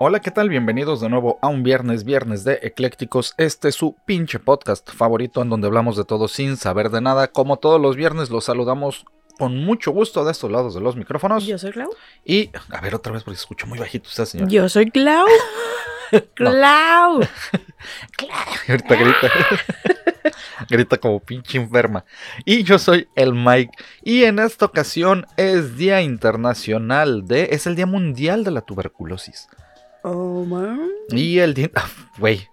Hola, ¿qué tal? Bienvenidos de nuevo a un viernes, viernes de Eclécticos. Este es su pinche podcast favorito en donde hablamos de todo sin saber de nada. Como todos los viernes, los saludamos con mucho gusto de estos lados de los micrófonos. Yo soy Clau. Y, a ver, otra vez porque se escucha muy bajito usted, señor. Yo soy Clau. Clau. Ahorita grita. grita como pinche enferma. Y yo soy el Mike. Y en esta ocasión es Día Internacional de. Es el Día Mundial de la Tuberculosis. Oh, man. Y el día. ah, Güey.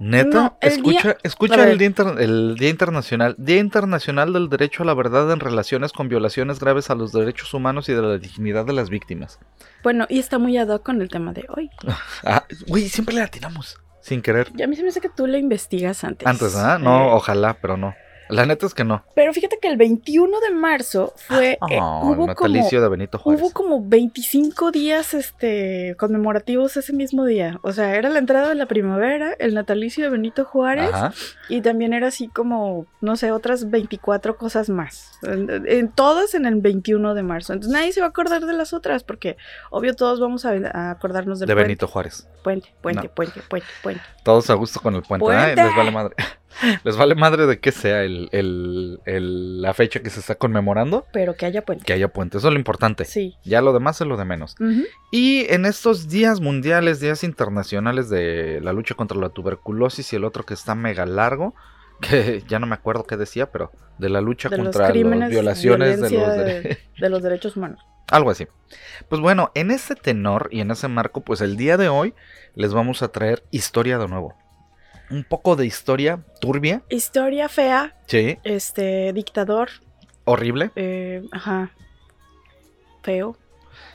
Neta, No, escucha, día- escucha el día, el día Internacional. Día Internacional del Derecho a la Verdad en relaciones con violaciones graves a los derechos humanos y de la dignidad de las víctimas. Bueno, y está muy ad hoc con el tema de hoy. Ah, güey, siempre le atinamos. Sin querer. Y a mí se me hace que tú lo investigas antes. Antes, ¿ah? No, ojalá, pero no. La neta es que no. Pero fíjate que el 21 de marzo fue. Oh, el hubo natalicio como. de Benito Juárez. Hubo como 25 días este, conmemorativos ese mismo día. O sea, era la entrada de la primavera, el natalicio de Benito Juárez Ajá. y también era así como, no sé, otras 24 cosas más. En, en- todas en el 21 de marzo. Entonces nadie se va a acordar de las otras porque, obvio, todos vamos a, a acordarnos del De puente. Benito Juárez. Puente, puente, No. puente, puente, puente. Todos a gusto con el puente. ¡Puente! Ay, les vale madre. Les vale madre de que sea el, el- el- la fecha que se está conmemorando. Pero que haya puente. Que haya puente. Eso es lo importante. Sí. Ya lo demás es lo de menos. Y en estos días mundiales, días internacionales de la lucha contra la tuberculosis y el otro que está mega largo, que ya no me acuerdo qué decía, pero de la lucha De contra las violaciones de violencia los de- dere- De los derechos humanos. Algo así. Pues bueno, en ese tenor y en ese marco, pues el día de hoy les vamos a traer historia de nuevo. Un poco de historia turbia, Historia fea, sí, este, dictador, horrible, eh, ajá, feo.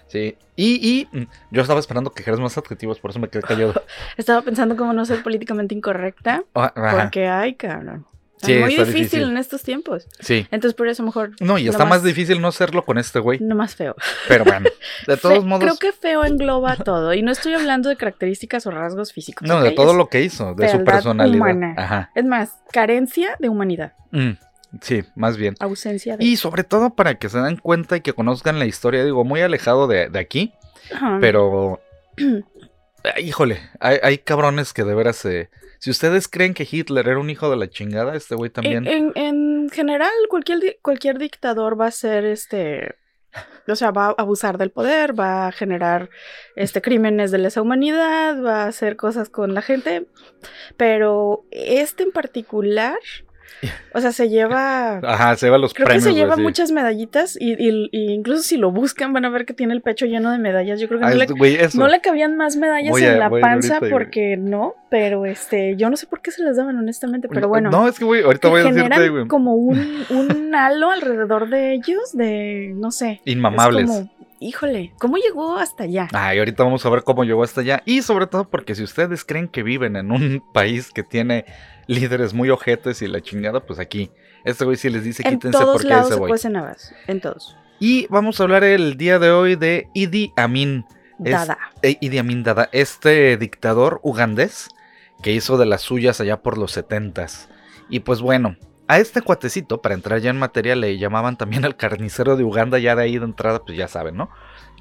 sí. Y, y mm, yo estaba esperando que dijeras más adjetivos, por eso me quedé callado. Estaba pensando cómo no ser políticamente incorrecta, Ah, ajá, porque ay, cabrón. Está Sí, muy está difícil, difícil. en estos tiempos. Sí. Entonces por eso mejor No, y está más difícil no serlo con este güey. no más feo. Pero bueno, de todos Fe- modos. Creo que feo engloba todo. Y no estoy hablando de características o rasgos físicos. No, de todo Es- lo que hizo, de su personalidad. humana. Ajá. Es más, carencia de humanidad. Mm, sí, más bien. Ausencia de. Y sobre todo para que se den cuenta y que conozcan la historia, digo, muy alejado de, de aquí, Ajá. pero. Ah, Híjole, hay, hay cabrones que de veras. eh, si ustedes creen que Hitler era un hijo de la chingada, este güey también. En, en- en general, cualquier, cualquier dictador va a ser este. O sea, va a abusar del poder, va a generar este crímenes de lesa humanidad, va a hacer cosas con la gente. Pero este en particular, o sea, se lleva. Ajá, se va a los Creo premios. que se lleva güey, sí. muchas medallitas y, y- y incluso si lo buscan van a ver que tiene el pecho lleno de medallas. Yo creo que Ah, no, le, güey, no le cabían más medallas Voy en la a panza ahorita, güey. porque no, pero este, yo no sé por qué se las daban honestamente, pero bueno No, es que, güey, ahorita voy a decirte, güey. como un, un halo alrededor de ellos de, no sé. es Inmamables. como, híjole, ¿cómo llegó hasta allá? Ay, ahorita vamos a ver cómo llegó hasta allá. Y sobre todo porque si ustedes creen que viven en un país que tiene líderes muy ojetes y la chingada, pues aquí. Este güey sí les dice en quítense todos porque ahí lados se se voy. cuecen habas, en todos. Y vamos a hablar el día de hoy de Idi Amin. Es- Dada. eh, Idi Amin Dada, este dictador ugandés que hizo de las suyas allá por los setentas. Y pues bueno, a este cuatecito, para entrar ya en materia, le llamaban también al carnicero de Uganda, ya de ahí de entrada, pues ya saben, ¿no?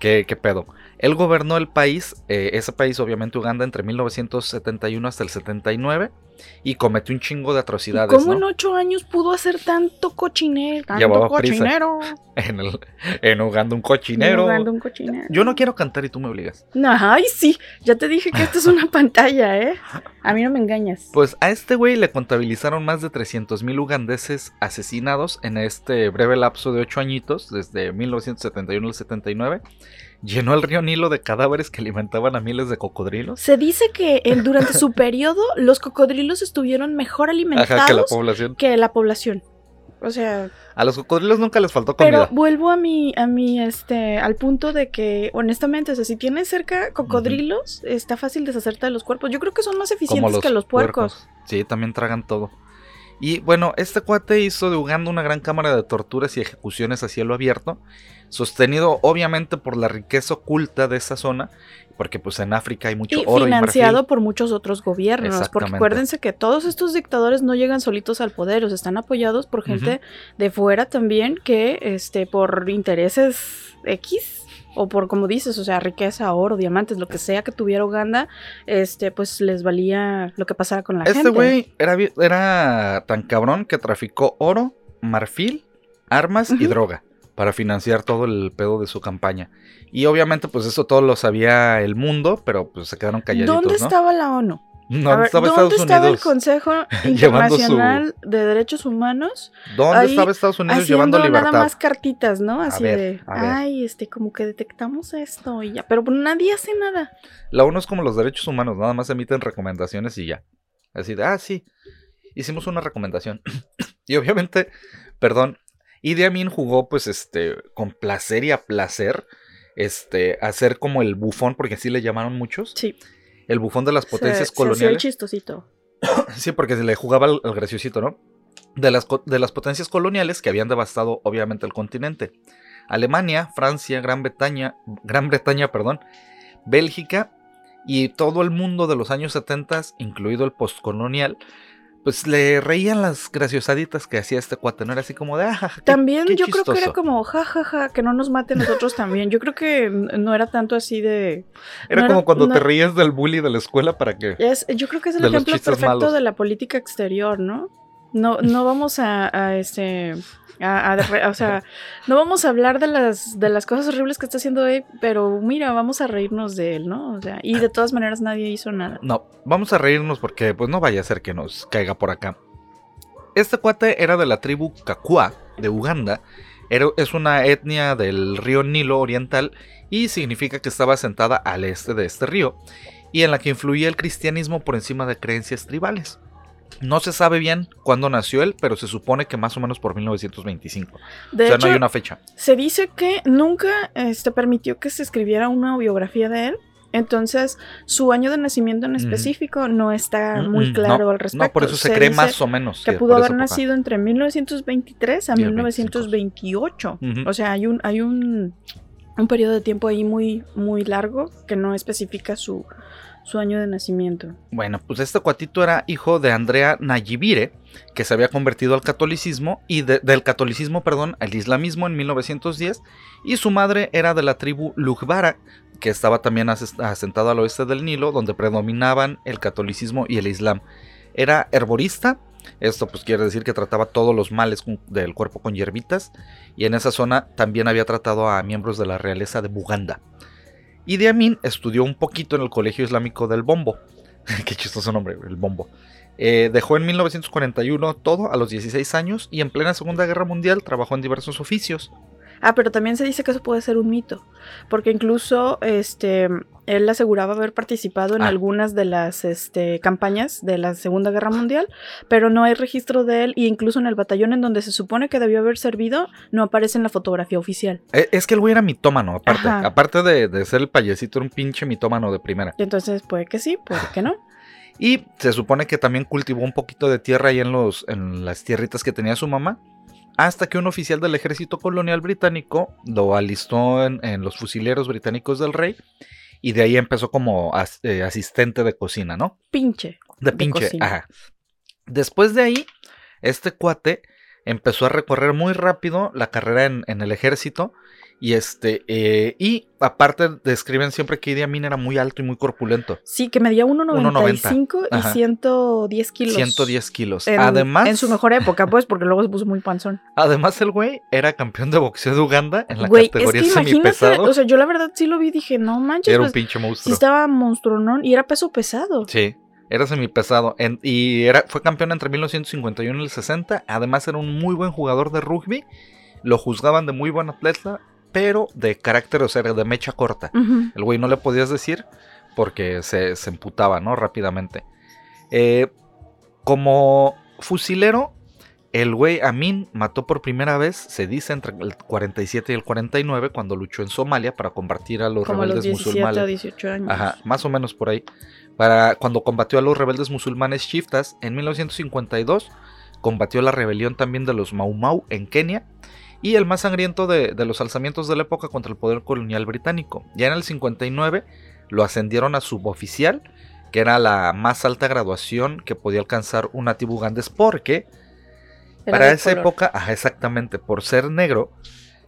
¿Qué, pedo? Él gobernó el país, eh, ese país obviamente Uganda, entre 1971 hasta el 79 y cometió un chingo de ¿Y atrocidades, ¿Cómo ¿no? en ocho años pudo hacer tanto cochinero? Tanto Llevaba cochinero. En, el- en Uganda un cochinero. Jugando un cochinero. Yo no quiero cantar y tú me obligas. No, ay, sí. Ya te dije que esto es una pantalla, ¿eh? A mí no me engañas. Pues a este güey le contabilizaron más de 300 mil ugandeses asesinados en este breve lapso de 8 añitos, desde 1971 al 79. Llenó el río Nilo de cadáveres que alimentaban a miles de cocodrilos. Se dice que en- durante su periodo los cocodrilos estuvieron mejor alimentados Ajá, que la población. que la población. O sea, A los cocodrilos nunca les faltó pero comida. vuelvo a mi, a mi, este, al punto de que, honestamente, o sea, si tienes cerca cocodrilos, está fácil deshacerte de los cuerpos. Yo creo que son más eficientes que los puercos. Sí, también tragan todo. Y bueno, este cuate hizo de Uganda una gran cámara de torturas y ejecuciones a cielo abierto, sostenido obviamente por la riqueza oculta de esa zona, porque pues en África hay mucho Y oro financiado y por muchos otros gobiernos, porque acuérdense que todos estos dictadores no llegan solitos al poder, o sea, están apoyados por gente de fuera también que, este, por intereses X o por como dices, o sea, riqueza, oro, diamantes, lo que sea que tuviera Uganda, este, pues les valía lo que pasara con la Este gente. güey era, era tan cabrón que traficó oro, marfil, armas y droga para financiar todo el pedo de su campaña. Y obviamente pues eso todo lo sabía el mundo, pero pues se quedaron calladitos, ¿Dónde ¿no? estaba la ONU? No, ver, estaba ¿Dónde Estados estaba Unidos. el Consejo su- Internacional de Derechos Humanos? ¿Dónde ahí estaba Estados Unidos llevando libertad? nada más cartitas, ¿no? Así ver, de, ay, este, como que detectamos esto y ya, pero nadie hace nada. La ONU es como los derechos humanos, nada más emiten recomendaciones y ya. Así de, ah, sí, hicimos una recomendación. y obviamente, perdón, Idi Amin jugó pues este, con placer y a placer, este, a ser como el bufón, porque así le llamaron muchos, Sí. El bufón de las potencias se, se hacía el coloniales. chistosito. Sí, porque se le jugaba al, al graciosito, ¿no? De las, de las potencias coloniales que habían devastado obviamente el continente. Alemania, Francia, Gran Bretaña, Gran Bretaña, perdón, Bélgica y todo el mundo de los años 70, incluido el postcolonial, pues le reían las graciosaditas que hacía este cuate, ¿no? Era así como de, ah, qué- También qué yo creo que era chistoso". como, ja, ja, ja, que no nos maten nosotros también. Yo creo que no era tanto así de... Era no como cuando no- te ríes del bully de la escuela para que... Es, yo creo que es el ejemplo perfecto malos. de la política exterior, ¿no? No, no vamos a, este... A, o sea, no vamos a hablar de las, de las cosas horribles que está haciendo él, pero mira, vamos a reírnos de él, ¿no? O sea, y de todas maneras nadie hizo nada. No, vamos a reírnos porque pues no vaya a ser que nos caiga por acá. Este cuate era de la tribu Kakua de Uganda. Era- es una etnia del río Nilo Oriental y significa que estaba asentada al este de este río y en la que influía el cristianismo por encima de creencias tribales. No se sabe bien cuándo nació él, pero se supone que más o menos por 1925. De o sea, hecho, no hay una fecha. se dice que nunca este, permitió que se escribiera una biografía de él. Entonces, su año de nacimiento en específico no está Mm, muy mm, claro no, al respecto. No, por eso se, Se cree más o menos. que sí, pudo haber nacido entre 1923 a Y el 1928. Ujú. O sea, hay un hay un, un periodo de tiempo ahí muy muy largo que no especifica su, su año de nacimiento. Bueno, pues este cuatito era hijo de Andrea Nayibire, que se había convertido al catolicismo y de- del catolicismo, perdón, al islamismo en 1910, y su madre era de la tribu Lugbara, que estaba también asentada al oeste del Nilo, donde predominaban el catolicismo y el islam. Era herborista, esto pues quiere decir que trataba todos los males del cuerpo con hierbitas, y en esa zona también había tratado a miembros de la realeza de Buganda. Idi Amin estudió un poquito en el Colegio Islámico del Bombo. Qué chistoso nombre, el Bombo. Eh, dejó en 1941 todo a los 16 años y en plena Segunda Guerra Mundial trabajó en diversos oficios. Ah, pero también se dice que eso puede ser un mito, porque incluso este él aseguraba haber participado en Ah. algunas de las este, campañas de la Segunda Guerra Mundial, pero no hay registro de él y incluso en el batallón en donde se supone que debió haber servido no aparece en la fotografía oficial. Eh, es que el güey era mitómano, aparte. Ajá. Aparte de, de ser el payasito, era un pinche mitómano de primera. Entonces puede que sí, puede que no. Y se supone que también cultivó un poquito de tierra ahí en, los, en las tierritas que tenía su mamá. Hasta que un oficial del ejército colonial británico lo alistó en, en los fusileros británicos del rey. Y de ahí empezó como as- eh, asistente de cocina, ¿no? Pinche. De pinche. Ajá. Después de ahí, este cuate empezó a recorrer muy rápido la carrera en, en el ejército. Y este, eh, y aparte describen siempre que Idi Amin era muy alto y muy corpulento. Sí, que medía 1,95 y Ajá. 110 kilos. 110 kilos. En, además, En su mejor época, pues, porque luego se puso muy panzón. además el güey era campeón de boxeo de Uganda en la Güey, es categoría que imagínate, semipesado. o sea, yo la verdad sí lo vi y dije, no manches, era un pues, pinche sí monstruo. estaba monstruonón y era peso pesado. Sí, era semipesado. En- y era, fue campeón entre 1951 y el 60. Además, era un muy buen jugador de rugby. Lo juzgaban de muy buen atleta, pero de carácter, o sea, de mecha corta. El güey no le podías decir porque se, se emputaba, ¿no? Rápidamente. Eh, como fusilero, el güey Amin mató por primera vez, se dice, entre el 47 y el 49, cuando luchó en Somalia para combatir a los Como a los rebeldes 17 musulmanes. o 18 años. Ajá, más o menos por ahí. Para cuando combatió a los rebeldes musulmanes shiftas en 1952, combatió la rebelión también de los Mau Mau en Kenia y el más sangriento de, de los alzamientos de la época contra el poder colonial británico. Ya en el 59 lo ascendieron a suboficial, que era la más alta graduación que podía alcanzar un nativo ugandés, porque Era para esa color. época, ajá, exactamente, por ser negro,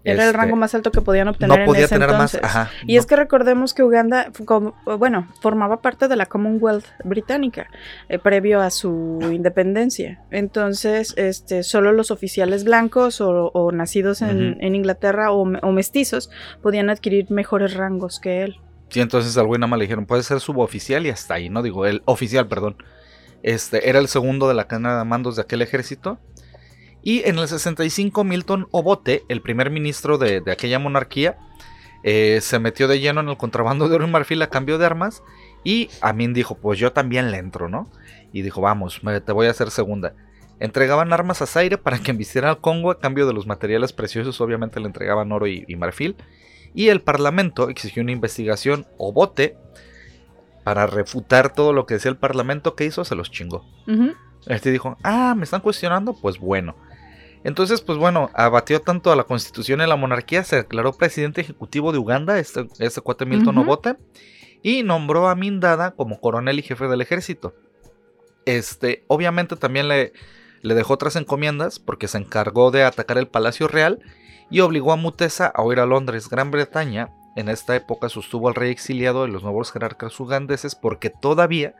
Era el este, rango más alto que podían obtener no podía en ese tener entonces. más, ajá, Y no es que recordemos que Uganda, como- bueno, formaba parte de la Commonwealth británica eh, previo a su independencia. Entonces, este, solo los oficiales blancos o, o nacidos en, Inglaterra o, me- o mestizos podían adquirir mejores rangos que él. Sí, entonces al güey nada más le dijeron, puede ser suboficial y hasta ahí, ¿no? Digo, el oficial, perdón. Este, era el segundo de la cadena de mandos de aquel ejército. Y en el 65, Milton Obote, el primer ministro de, de aquella monarquía, eh, se metió de lleno en el contrabando de oro y marfil a cambio de armas. Y Amin dijo, pues yo también le entro, ¿no? Y dijo, vamos, me- te voy a hacer segunda. Entregaban armas a Zaire para que embistiera al Congo a cambio de los materiales preciosos, obviamente le entregaban oro y, y marfil. Y el Parlamento exigió una investigación o vote para refutar todo lo que decía el Parlamento. ¿Qué hizo? Se los chingó. Ujú. Este dijo, ah, ¿me están cuestionando? Pues bueno. Entonces, pues bueno, abatió tanto a la constitución y a la monarquía, se declaró presidente ejecutivo de Uganda, este, este cuate Milton. Obote, y nombró a Mindada como coronel y jefe del ejército. Este, obviamente también le, le dejó otras encomiendas porque se encargó de atacar el Palacio Real y obligó a Mutesa a huir a Londres, Gran Bretaña. En esta época sostuvo al rey exiliado y los nuevos jerarcas ugandeses porque todavía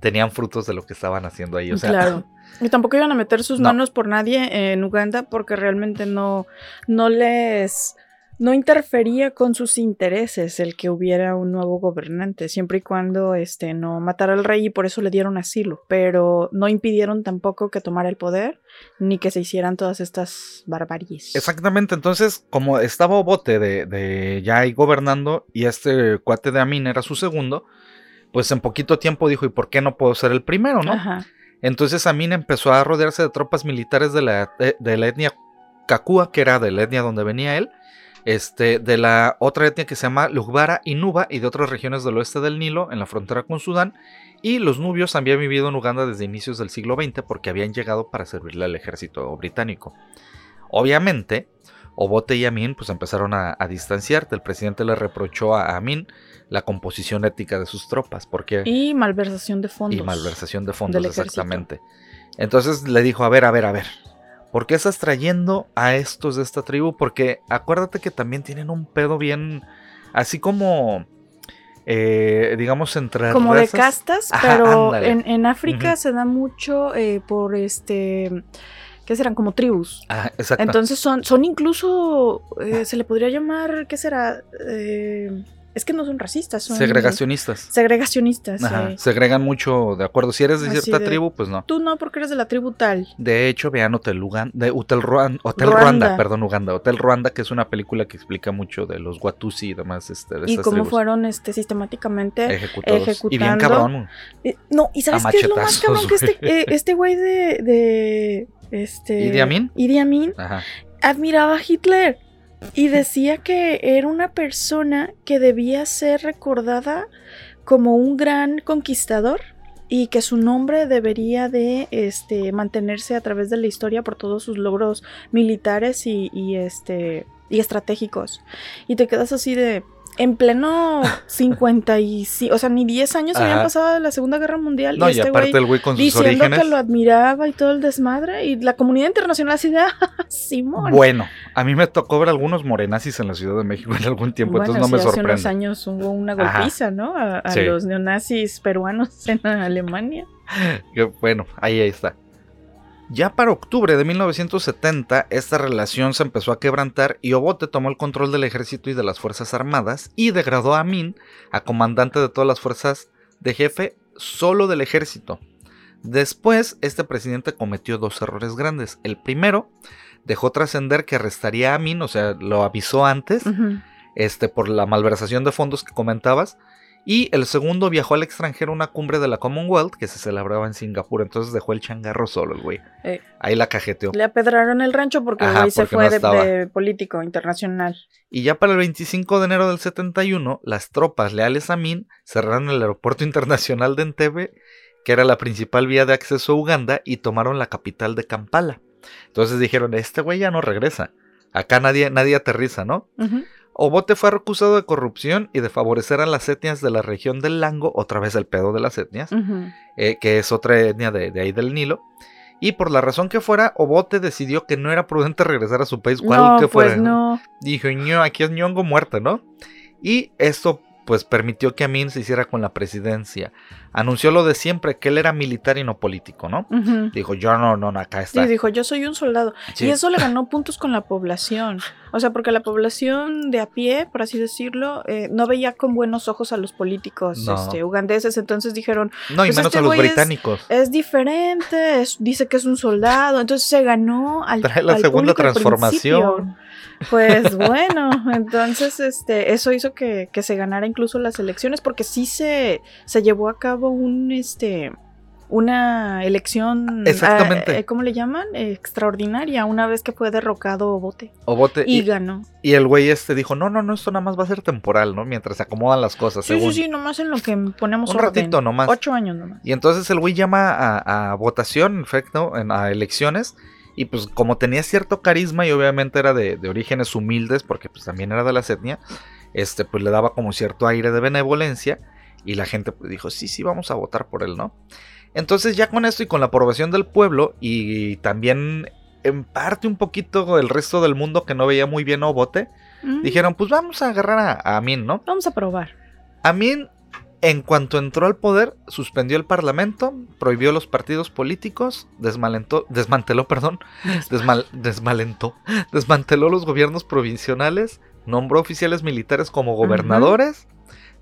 tenían frutos de lo que estaban haciendo ahí. O sea, claro. Y tampoco iban a meter sus No. manos por nadie en Uganda porque realmente no, no les no interfería con sus intereses el que hubiera un nuevo gobernante, siempre y cuando este no matara al rey y por eso le dieron asilo, pero no impidieron tampoco que tomara el poder ni que se hicieran todas estas barbaries. Exactamente, entonces como estaba Obote de, de ya ahí gobernando y este cuate de Amin era su segundo, pues en poquito tiempo dijo, ¿y por qué no puedo ser el primero, no? Ajá. Entonces Amin empezó a rodearse de tropas militares de la, de, de la etnia Kakua, que era de la etnia donde venía él, este, de la otra etnia que se llama Lugbara y Nuba y de otras regiones del oeste del Nilo, en la frontera con Sudán, y los nubios habían vivido en Uganda desde inicios del siglo XX porque habían llegado para servirle al ejército británico. Obviamente, Obote y Amin pues empezaron a, a distanciar. El presidente le reprochó a Amin la composición ética de sus tropas, porque Y malversación de fondos. y malversación de fondos, exactamente. Entonces le dijo, a ver, a ver, a ver, ¿por qué estás trayendo a estos de esta tribu? Porque acuérdate que también tienen un pedo bien, así como, eh, digamos, entre como de castas, Ajá, pero en, en África se da mucho eh, por este, ¿qué serán? Como tribus. Ah, exacto. Entonces son, son incluso, eh, se le podría llamar, ¿qué será? Es que no son racistas, son Segregacionistas. segregacionistas. Ajá, eh. Segregan mucho, de acuerdo. Si eres de Así cierta de- tribu, pues no. Tú no, porque eres de la tribu tal. De hecho, vean Hotel Uganda, de Hotel, Ruan- Hotel Ruanda. Ruanda, perdón, Uganda. Hotel Ruanda, que es una película que explica mucho de los Watusi y demás este, de Y estas cómo tribus fueron este, sistemáticamente. ejecutados. Y bien ejecutando- cabrón. Eh, no, y ¿sabes qué es lo más cabrón? Que este, güey. eh, este güey de, de. Este. ¿Idi Amin? Idi Amin Ajá. admiraba a Hitler y decía que era una persona que debía ser recordada como un gran conquistador y que su nombre debería de este, mantenerse a través de la historia por todos sus logros militares y, este, y estratégicos. Y te quedas así de... En pleno 55, o sea, ni 10 años habían pasado de la Segunda Guerra Mundial No, y y este aparte el güey con sus diciendo orígenes. que lo admiraba y todo el desmadre y la comunidad internacional así de "Ah, Simón. Bueno, a mí me tocó ver algunos morenazis en la Ciudad de México en algún tiempo, Bueno, entonces no me sí, hace unos sorprende. años hubo una Ajá. golpiza, ¿no? A, a Sí. los neonazis peruanos en Alemania. Bueno, ahí está. Ya para octubre de 1970, esta relación se empezó a quebrantar y Obote tomó el control del ejército y de las fuerzas armadas y degradó a Amin a comandante de todas las fuerzas de jefe solo del ejército. Después, este presidente cometió dos errores grandes. El primero, dejó trascender que arrestaría a Amin, o sea, lo avisó antes, este, por la malversación de fondos que comentabas. Y el segundo viajó al extranjero a una cumbre de la Commonwealth que se celebraba en Singapur. Entonces dejó el changarro solo el güey. Eh, Ahí la cajeteó. le apedraron el rancho porque el Ajá, güey se fue no de- de, político internacional. Y ya para el 25 de enero del 71, las tropas leales a Min cerraron el aeropuerto internacional de Entebbe, que era la principal vía de acceso a Uganda, y tomaron la capital de Kampala. Entonces dijeron, este güey ya no regresa. Acá nadie, nadie aterriza, ¿no? Ujú. Obote fue acusado de corrupción y de favorecer a las etnias de la región del Lango, otra vez el pedo de las etnias, eh, que es otra etnia de, de ahí del Nilo. Y por la razón que fuera, Obote decidió que no era prudente regresar a su país, cual No, que fuera. pues no. Dijo, ño, aquí es ñongo muerta, ¿no? Y esto pues permitió que Amin se hiciera con la presidencia. Anunció lo de siempre, que él era militar y no político, ¿no? Dijo, yo no, no, no, acá Sí, está. dijo, yo soy un soldado. Sí. Y eso le ganó puntos con la población. O sea, porque la población de a pie, por así decirlo, eh, no veía con buenos ojos a los políticos No. este, ugandeses. Entonces dijeron, No, y pues menos este a los es- británicos. es diferente, es- dice que es un soldado. Entonces se ganó al Trae la al segunda transformación. Pues bueno, entonces este, eso hizo que, que se ganara incluso las elecciones, porque sí se, se llevó a cabo un este una elección Exactamente. ah, ¿cómo le llaman? Extraordinaria, una vez que fue derrocado Obote Obote. y, Y, ganó. y el güey este dijo, no, no, no, esto nada más va a ser temporal, ¿no? Mientras se acomodan las cosas. Sí, según. sí, sí, nomás en lo que ponemos Un orden. ratito nomás. Ocho años nomás. Y entonces el güey llama a, a votación, en efecto, en, a elecciones. Y pues como tenía cierto carisma y obviamente era de, de orígenes humildes, porque pues también era de la etnia, este, pues le daba como cierto aire de benevolencia. Y la gente pues, dijo, sí, sí, vamos a votar por él, ¿no? Entonces ya con esto y con la aprobación del pueblo y también en parte un poquito el resto del mundo que no veía muy bien a Obote, Mm, dijeron, pues vamos a agarrar a, Amin, ¿no? Vamos a probar. Amin, en cuanto entró al poder, suspendió el parlamento, prohibió los partidos políticos, desmalentó, desmanteló, perdón, desmal- desmalentó, desmanteló los gobiernos provinciales, nombró oficiales militares como gobernadores,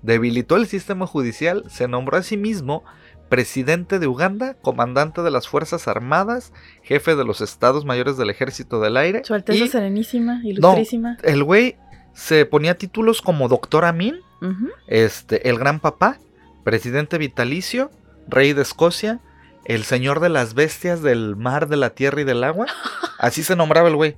debilitó el sistema judicial, se nombró a sí mismo presidente de Uganda, comandante de las Fuerzas Armadas, jefe de los Estados Mayores del Ejército del Aire. Su Alteza y Serenísima, Ilustrísima. el güey se ponía títulos como Doctor Amin, este, el Gran Papá, Presidente Vitalicio, Rey de Escocia, el Señor de las Bestias del Mar, de la Tierra y del Agua. Así se nombraba el güey.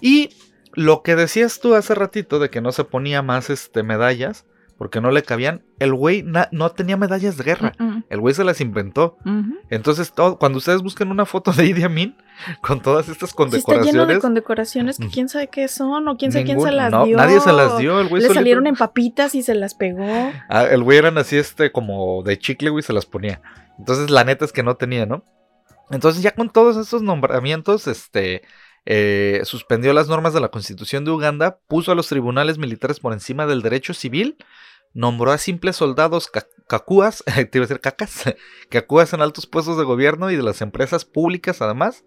Y lo que decías tú hace ratito de que no se ponía más este, medallas, porque no le cabían, el güey no tenía medallas de guerra. Mm, El güey se las inventó. mm. Entonces, todo- cuando ustedes busquen una foto de Idi Amin con todas estas Sí, está lleno de condecoraciones, condecoraciones que Mm. quién sabe qué son o quién sabe quién se las no, dio. nadie se las dio. El güey Le solito- salieron en papitas y se las pegó. Ah, el güey eran así, este, como de chicle, güey, se las ponía. Entonces, la neta es que no tenía, ¿no? Entonces, ya con todos estos nombramientos, este, eh, suspendió las normas de la constitución de Uganda, puso a los tribunales militares por encima del derecho civil, nombró a simples soldados ca- cacúas, te iba a decir cacas, cacúas en altos puestos de gobierno y de las empresas públicas, además,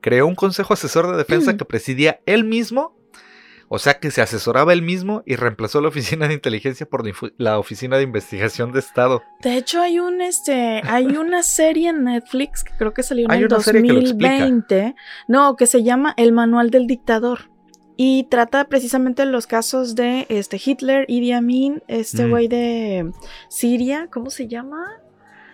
creó un consejo asesor de defensa Mm. que presidía él mismo. O sea que se asesoraba él mismo y reemplazó la oficina de inteligencia por la oficina de investigación de Estado. De hecho, hay un este, hay una serie en Netflix que creo que salió en Hay el una serie que lo explica. 2020. No, que se llama El Manual del Dictador. Y trata precisamente los casos de este Hitler, Idi Amin, este Mm. güey de Siria, ¿cómo se llama?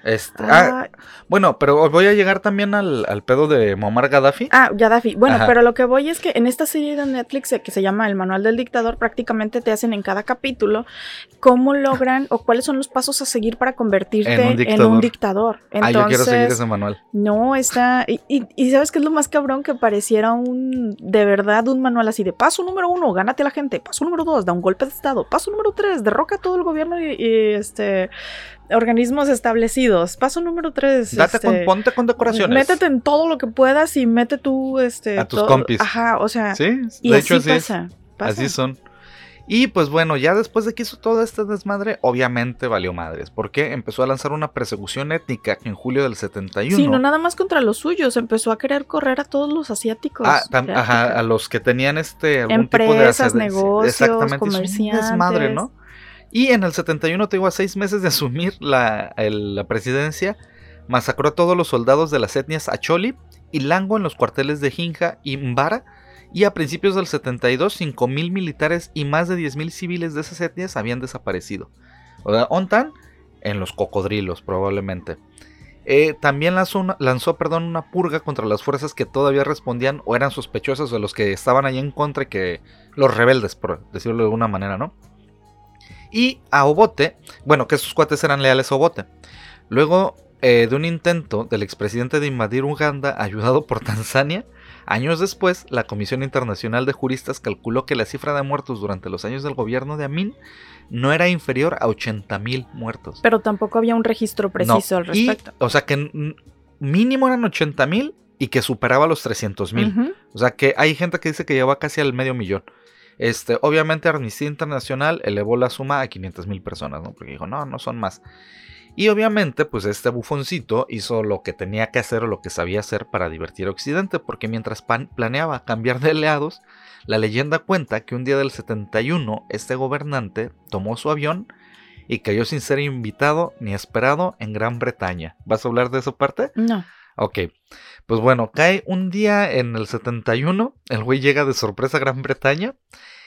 Este, ah, Ah, bueno, pero voy a llegar también al, al pedo de Muammar Gaddafi. Ah, Gaddafi. Bueno, Ajá. pero lo que voy es que en esta serie de Netflix eh, que se llama El Manual del Dictador, prácticamente te hacen en cada capítulo cómo logran o cuáles son los pasos a seguir para convertirte En un en un dictador. ah, yo quiero seguir ese manual. no está. Y, y- y sabes qué es lo más cabrón que pareciera un. De verdad, un manual así de paso número uno, gánate a la gente. Paso número dos, da un golpe de estado. Paso número tres, derroca todo el gobierno y, y, este. Organismos establecidos. Paso número tres. Date este, con, ponte con decoraciones. Métete en todo lo que puedas y mete tú, este. A tus compis. Ajá, o sea. Sí, Y de así hecho así es. pasa. Así son. Y pues bueno, ya después de que hizo todo este desmadre, obviamente valió madres. Porque empezó a lanzar una persecución étnica en julio del 71. Sí, no nada más contra los suyos. Empezó a querer correr a todos los asiáticos. Ah, ajá, a los que tenían este algún tipo de Empresas, negocios, Exactamente, un comerciantes. desmadre, ¿no? Y en el 71, te digo, a seis meses de asumir la, la presidencia, masacró a todos los soldados de las etnias Acholi y Lango en los cuarteles de Jinja y Mbara. Y a principios del 72, 5.000 militares y más de 10.000 civiles de esas etnias habían desaparecido. O sea, Ontan en los cocodrilos, probablemente. Eh, también lanzó, una, lanzó perdón, una purga contra las fuerzas que todavía respondían o eran sospechosas de los que estaban ahí en contra, que los rebeldes, por decirlo de alguna manera, ¿no? Y a Obote, bueno, que sus cuates eran leales a Obote. Luego eh, de un intento del expresidente de invadir Uganda, ayudado por Tanzania, Años después, la Comisión Internacional de Juristas calculó que la cifra de muertos durante los años del gobierno de Amin no era inferior a 80.000 muertos. Pero tampoco había un registro preciso al respecto. o sea que mínimo eran 80.000 y que superaba los 300.000. O sea que hay gente que dice que lleva casi al medio millón. Este, obviamente Amnistía Internacional elevó la suma a 500.000 personas, ¿no? Porque dijo, no, no son más. Y obviamente, pues este bufoncito hizo lo que tenía que hacer o lo que sabía hacer para divertir a Occidente, porque mientras planeaba cambiar de aliados, la leyenda cuenta que un día del 71 este gobernante tomó su avión y cayó sin ser invitado ni esperado en Gran Bretaña. ¿Vas a hablar de esa parte? No. Ok, pues bueno, cae un día en el 71, el güey llega de sorpresa a Gran Bretaña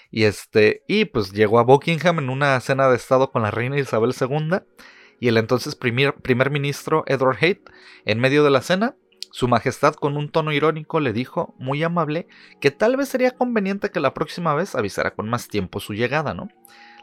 y este, y pues llegó a Buckingham en una cena de estado con la reina Isabel II y el entonces primer, primer ministro Edward Haight, en medio de la cena, su Majestad con un tono irónico le dijo, muy amable, que tal vez sería conveniente que la próxima vez avisara con más tiempo su llegada, ¿no?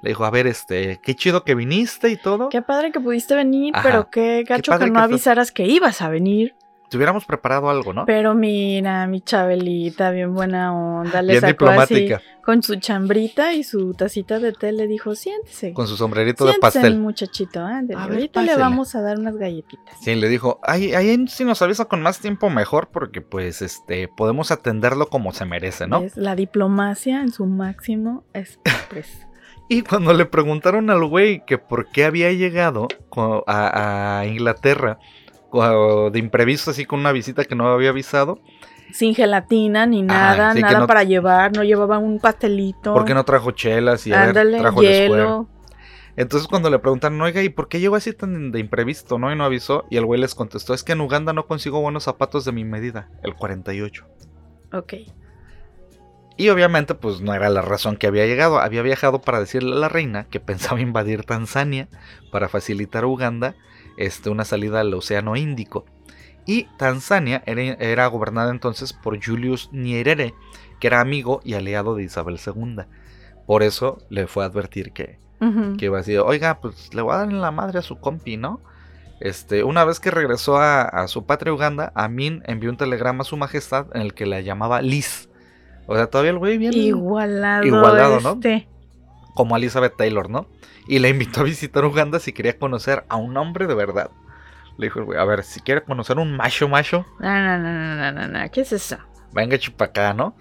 Le dijo, a ver, este, qué chido que viniste y todo. Qué padre que pudiste venir, pero qué gacho que no avisaras que ibas a venir hubiéramos preparado algo, ¿no? Pero mira, mi Chabelita, bien buena onda. Le bien diplomática. con su chambrita y su tacita de té le dijo, siéntese. Con su sombrerito de pastel. muchachito, ahorita le vamos a dar unas galletitas. Sí, le dijo, ay, ahí si nos avisa con más tiempo mejor porque pues este podemos atenderlo como se merece, ¿no? Es la diplomacia en su máximo express. Y cuando le preguntaron al güey que por qué había llegado a Inglaterra, de imprevisto, así con una visita que no había avisado. Sin gelatina ni nada, nada para llevar, no llevaba un pastelito. ¿Por qué no trajo chelas y trajo hielo? Entonces cuando le preguntan, oiga, ¿y por qué llegó así tan de imprevisto, no? Y no avisó. Y el güey les contestó, es que en Uganda no consigo buenos zapatos de mi medida, el 48. Ok. Y obviamente pues no era la razón que había llegado. Había viajado para decirle a la reina que pensaba invadir Tanzania para facilitar a Uganda este, una salida al Océano Índico. Y Tanzania era, gobernada entonces por Julius Nyerere, que era amigo y aliado de Isabel II. Por eso le fue a advertir que, que iba a decir, oiga, pues le voy a dar en la madre a su compi, ¿no? Este, una vez que regresó a, su patria Uganda, Amin envió un telegrama a su majestad en el que la llamaba Liz. O sea, todavía el güey bien igualado, igualado ¿no? Como Elizabeth Taylor, ¿no? y le invitó a visitar Uganda si quería conocer a un hombre de verdad. Le dijo güey, a ver, si quiere conocer un macho macho. No, no, no, no, no, no, ¿qué es eso? Venga, chupacá, ¿no?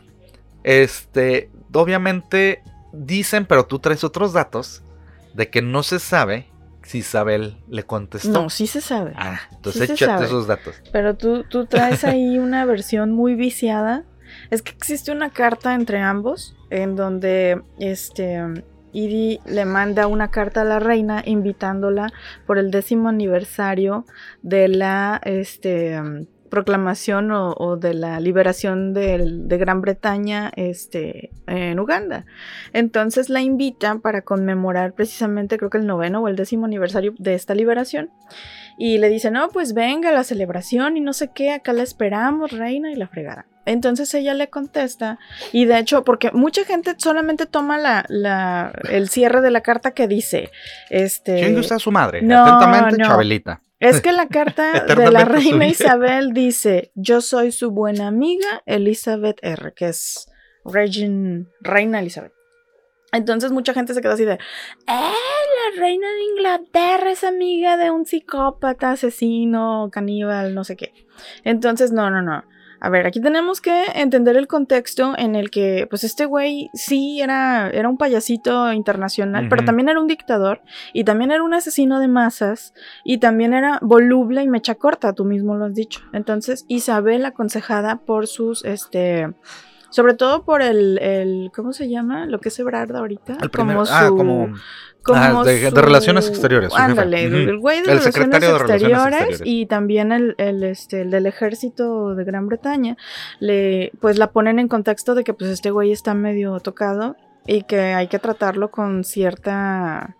Este, obviamente dicen, pero tú traes otros datos de que no se sabe si Isabel le contestó. No, sí se sabe. Ah, entonces échate esos datos. Pero tú, tú traes ahí una versión muy viciada. Es que existe una carta entre ambos en donde este y le manda una carta a la reina invitándola por el décimo aniversario de la este, proclamación o, de la liberación de, Gran Bretaña este, en Uganda. Entonces la invita para conmemorar precisamente creo que el noveno o el décimo aniversario de esta liberación. Y le dice, no, pues venga la celebración y no sé qué, acá la esperamos, reina, y la fregada. Entonces ella le contesta y de hecho, porque mucha gente solamente toma la, el cierre de la carta que dice, este... ¿Quién gusta a su madre? Atentamente, Chabelita. Es que la carta de la reina Isabel dice, yo soy su buena amiga Elizabeth R., que es Reina Elizabeth. Entonces mucha gente se queda así de, ¡eh! La reina de Inglaterra es amiga de un psicópata, asesino, caníbal, no sé qué. Entonces, no, no, no. A ver, aquí tenemos que entender el contexto en el que, pues este güey sí era, era un payasito internacional, pero también era un dictador y también era un asesino de masas y también era voluble y mecha corta, tú mismo lo has dicho. Entonces, Isabel aconsejada por sus, este, sobre todo por el, el ¿cómo se llama? Lo que es Ebrard ahorita. El como ah, como Ah, de, relaciones exteriores. Ándale, el güey de, relaciones, exteriores y también el, el, este, el del ejército de Gran Bretaña, le, pues la ponen en contexto de que pues este güey está medio tocado y que hay que tratarlo con cierta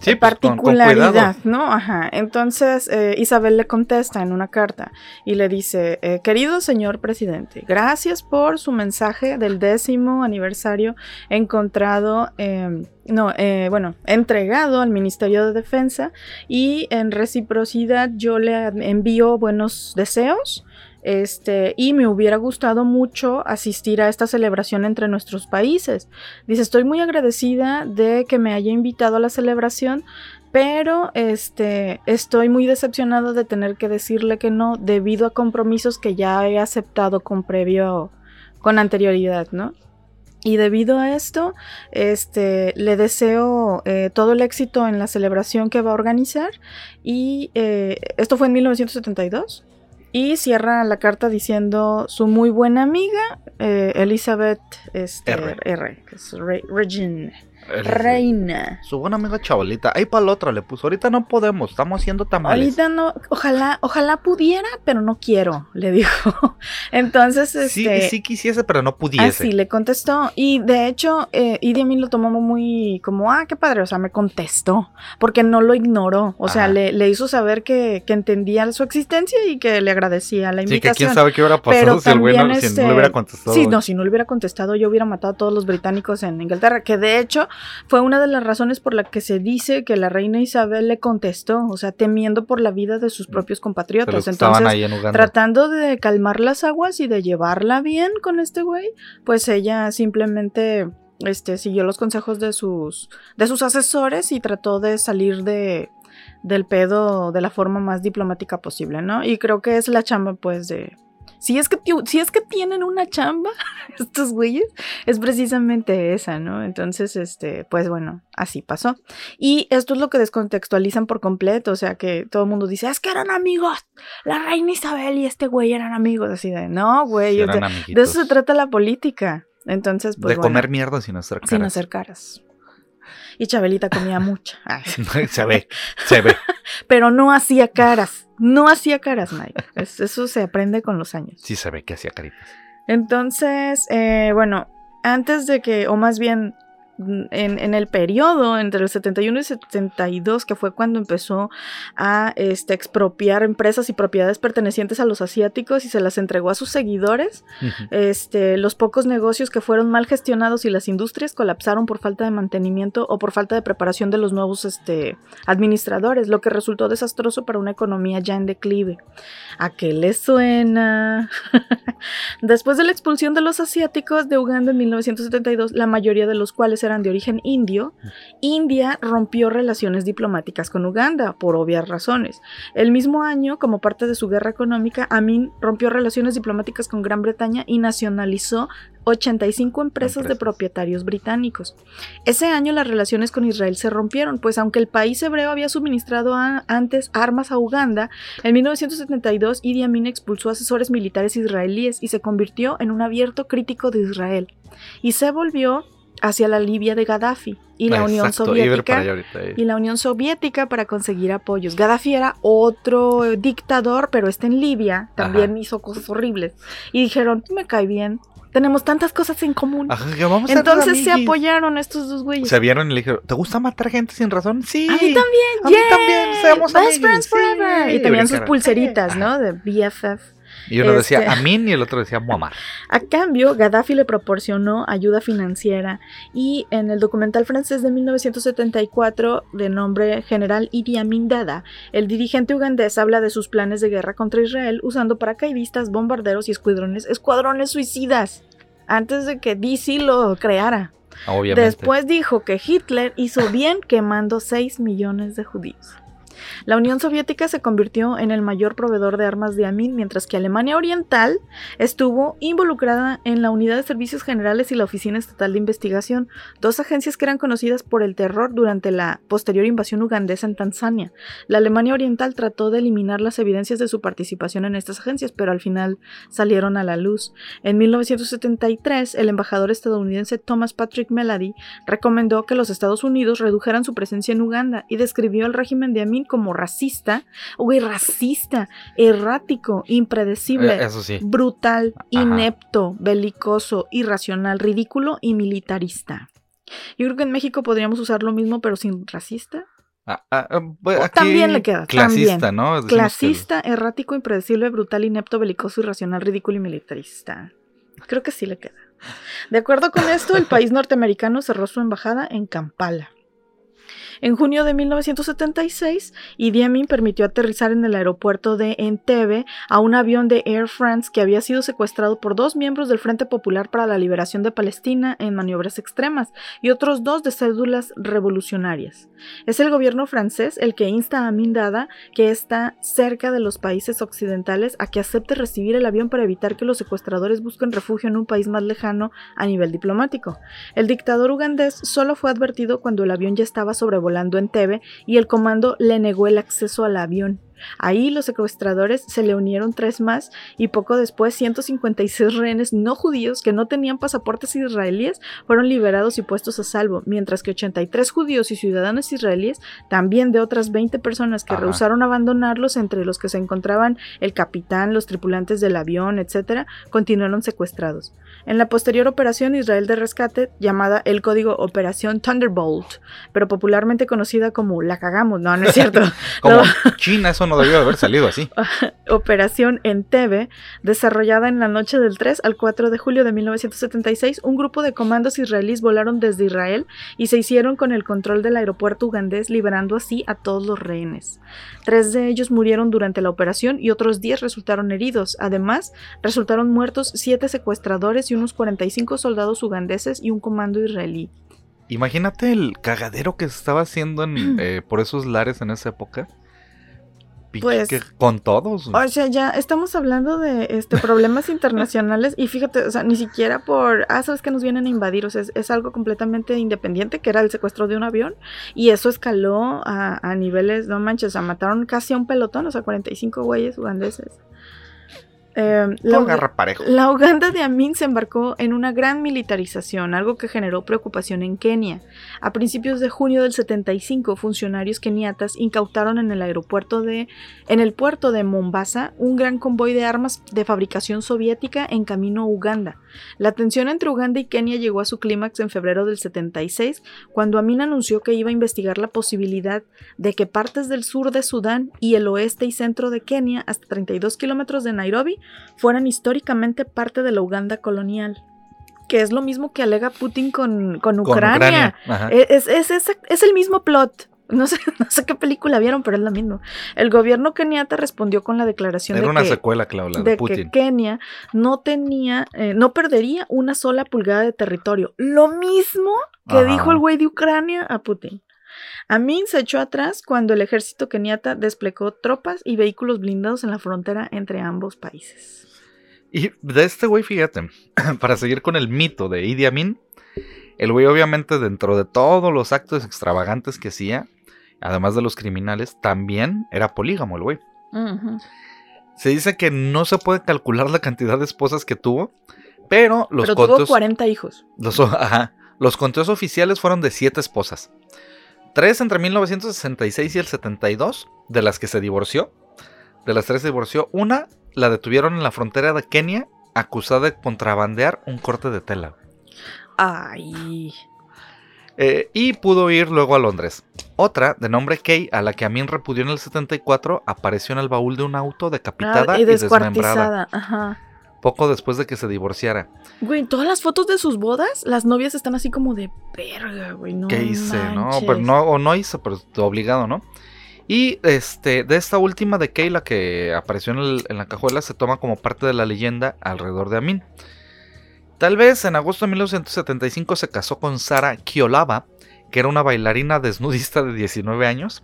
Sí, pues, particularidad. ¿no? Ajá. Entonces, eh, Isabel le contesta en una carta y le dice, eh, querido señor presidente, gracias por su mensaje del décimo aniversario encontrado, eh, no, eh, bueno, entregado al Ministerio de Defensa y en reciprocidad yo le envío buenos deseos. Este, y me hubiera gustado mucho asistir a esta celebración entre nuestros países. Dice, estoy muy agradecida de que me haya invitado a la celebración, pero este, estoy muy decepcionada de tener que decirle que no debido a compromisos que ya he aceptado con previo, con anterioridad, ¿no? Y debido a esto, este, le deseo eh, todo el éxito en la celebración que va a organizar. Y eh, esto fue en 1972. Y cierra la carta diciendo su muy buena amiga, eh, Elizabeth este, R. R, que es Re- Regine, El- reina. Su buena amiga chavalita. Ahí para la otra le puso. Ahorita no podemos, estamos haciendo tamales. Ahorita no, ojalá, ojalá pudiera, pero no quiero, le dijo. Entonces, Sí, este, sí quisiese, pero no pudiese. Así le contestó. Y de hecho, eh, Idi Amin lo tomó muy como, ah, qué padre. O sea, me contestó. Porque no lo ignoró. O sea, le, le hizo saber que, que entendía su existencia y que le agradecía la Sí, que invitación. quién sabe qué hubiera Pero pasado si el güey no, también, si no este, le hubiera contestado. Sí, no, si no le hubiera contestado, yo hubiera matado a todos los británicos en Inglaterra, que de hecho fue una de las razones por la que se dice que la reina Isabel le contestó, o sea, temiendo por la vida de sus propios De compatriotas. Entonces, ahí en Uganda. tratando de calmar las aguas y de llevarla bien con este güey, pues ella simplemente este, siguió los consejos de sus, de sus asesores y trató de salir de, del pedo de la forma más diplomática posible, ¿no? Y creo que es la chamba, pues, de... Si es que, si es que tienen una chamba, estos güeyes, es precisamente esa, ¿no? Entonces, este, pues bueno, así pasó. Y esto es lo que descontextualizan por completo, o sea, que todo el mundo dice, es que eran amigos, la reina Isabel y este güey eran amigos, así de, no, güey, Sí, o sea, de eso se trata la política. Entonces, pues de bueno, comer mierda sin hacer caras. sin hacer caras. Y Chabelita comía mucha. Se ve, se ve. pero no hacía caras. No hacía caras, Mike. Es- Eso se aprende con los años. Sí se ve que hacía caritas. Entonces, eh, bueno, antes de que, o más bien en, en el periodo entre el 71 y 72, que fue cuando empezó a este, expropiar empresas y propiedades pertenecientes a los asiáticos y se las entregó a sus seguidores, este, los pocos negocios que fueron mal gestionados y las industrias colapsaron por falta de mantenimiento o por falta de preparación de los nuevos este, administradores, lo que resultó desastroso para una economía ya en declive. ¿A qué le suena? Después de la expulsión de los asiáticos de Uganda en 1972, la mayoría de los cuales eran de origen indio, India rompió relaciones diplomáticas con Uganda, por obvias razones. El mismo año, como parte de su guerra económica, Amin rompió relaciones diplomáticas con Gran Bretaña y nacionalizó 85 empresas, de Empresas. propietarios británicos. Ese año las relaciones con Israel se rompieron, pues aunque el país hebreo había suministrado a- antes armas a Uganda, en 1972 Idi Amin expulsó asesores militares israelíes y se convirtió en un abierto crítico de Israel. Y se volvió hacia la Libia de Gaddafi y la Unión Exacto, a Soviética ahorita, y la Unión Soviética para conseguir apoyos. Gaddafi era otro dictador, pero este en Libia también hizo cosas horribles. Y dijeron, me cae bien, tenemos tantas cosas en común. Ajá, que vamos a Entonces se amiguis. apoyaron estos dos güeyes. Se vieron y le dijeron, ¿te gusta matar gente sin razón? Sí. a mí también, a mí ¡yay! también, seamos Best amiguis, friends sí. forever. Y Y tenían sus pulseritas, Ajá. ¿no? De BFF. Y uno Este- decía Amin y el otro decía Muammar. A cambio, Gaddafi le proporcionó ayuda financiera y en el documental francés de 1974 de nombre General Idi Amin Dada, el dirigente ugandés habla de sus planes de guerra contra Israel usando paracaidistas, bombarderos y escuadrones, escuadrones suicidas antes de que DC lo creara. Obviamente. Después dijo que Hitler hizo bien quemando 6 millones de judíos. La Unión Soviética se convirtió en el mayor proveedor de armas de Amin, mientras que Alemania Oriental estuvo involucrada en la Unidad de Servicios Generales y la Oficina Estatal de Investigación, dos agencias que eran conocidas por el terror durante la posterior invasión ugandesa en Tanzania. La Alemania Oriental trató de eliminar las evidencias de su participación en estas agencias, pero al final salieron a la luz. En 1973, el embajador estadounidense Thomas Patrick Melody recomendó que los Estados Unidos redujeran su presencia en Uganda y describió al régimen de Amin como racista, güey, racista, errático, impredecible, Eh, eso sí. brutal, Ajá. inepto, belicoso, irracional, ridículo y militarista. Yo creo que en México podríamos usar lo mismo, pero sin racista. Ah, ah, ah, pues, aquí también le queda, Clasista, también. ¿no? Decimos que el- Clasista, errático, impredecible, brutal, inepto, belicoso, irracional, ridículo y militarista. Creo que sí le queda. De acuerdo con esto, el país norteamericano cerró su embajada en Kampala. En junio de 1976, Idi Amin permitió aterrizar en el aeropuerto de Entebbe a un avión de Air France que había sido secuestrado por dos miembros del Frente Popular para la Liberación de Palestina en maniobras extremas y otros dos de cédulas revolucionarias. Es el gobierno francés el que insta a Amin Dada, que está cerca de los países occidentales, a que acepte recibir el avión para evitar que los secuestradores busquen refugio en un país más lejano a nivel diplomático. El dictador ugandés solo fue advertido cuando el avión ya estaba sobrevolando Entebbe y el comando le negó el acceso al avión. Ahí los secuestradores se le unieron tres más y poco después 156 rehenes no judíos que no tenían pasaportes israelíes fueron liberados y puestos a salvo, mientras que 83 judíos y ciudadanos israelíes, también de otras 20 personas que Ajá. rehusaron abandonarlos, entre los que se encontraban el capitán, los tripulantes del avión, etc., continuaron secuestrados. En la posterior operación Israel de rescate, llamada el código Operación Thunderbolt, pero popularmente conocida como La Cagamos, no, no es cierto, Como No. China, eso no debió haber salido así. Operación Entebbe, desarrollada en la noche del 3 al 4 de julio de 1976, un grupo de comandos israelíes volaron desde Israel y se hicieron con el control del aeropuerto ugandés, liberando así a todos los rehenes. Tres de ellos murieron durante la operación y otros 10 resultaron heridos. Además, resultaron muertos siete secuestradores y unos 45 soldados ugandeses y un comando israelí. Imagínate el cagadero que se estaba haciendo en, eh, por esos lares en esa época. Pues- con todos. O sea, ya estamos hablando de este problemas internacionales y fíjate, o sea, ni siquiera por, ah, sabes que nos vienen a invadir, o sea, es, es algo completamente independiente, que era el secuestro de un avión, y eso escaló a, a niveles, no manches, o sea, mataron casi a un pelotón, o sea, 45 güeyes ugandeses. Eh, la, parejo. la Uganda de Amin se embarcó en una gran militarización, algo que generó preocupación en Kenia. A principios de junio del 75, funcionarios keniatas incautaron en el aeropuerto de en el puerto de Mombasa un gran convoy de armas de fabricación soviética en camino a Uganda. La tensión entre Uganda y Kenia llegó a su clímax en febrero del 76, cuando Amin anunció que iba a investigar la posibilidad de que partes del sur de Sudán y el oeste y centro de Kenia, hasta 32 kilómetros de Nairobi, fueran históricamente parte de la Uganda colonial. Que es lo mismo que alega Putin con, con Con Ucrania. Ajá. Es, es- es- es el mismo plot. No sé, no sé qué película vieron, pero es lo mismo. El gobierno keniata respondió con la declaración Era de una que, secuela, Claudia, de, de que. Kenia no tenía, eh, no perdería una sola pulgada de territorio. Lo mismo que Ajá. dijo el güey de Ucrania a Putin. Amin se echó atrás cuando el ejército keniata desplegó tropas y vehículos blindados en la frontera entre ambos países. Y de este güey, fíjate, para seguir con el mito de Idi Amin, el güey obviamente dentro de todos los actos extravagantes que hacía, además de los criminales, también era polígamo el güey. Se dice que no se puede calcular la cantidad de esposas que tuvo, pero los Pero tuvo conteos, 40 hijos. los, ajá, los conteos oficiales fueron de siete esposas. Tres entre 1966 y el 72, de las que se divorció. De las tres se divorció. Una la detuvieron en la frontera de Kenia, acusada de contrabandear un corte de tela. Ay. Eh, y pudo ir luego a Londres. Otra, de nombre Kay, a la que Amin repudió en el 74, apareció en el baúl de un auto decapitada Ah, y, y desmembrada, descuartizada. Ajá. Poco después de que se divorciara. Güey, todas las fotos de sus bodas, las novias están así como de verga, güey. No ¿Qué hice? No, pero no, o no hice, pero obligado, ¿no? Y este, de esta última de Kay, la que apareció en, el- en la cajuela, se toma como parte de la leyenda alrededor de Amin. Tal vez en agosto de 1975 se casó con Sara Kiolava, que era una bailarina desnudista de 19 años.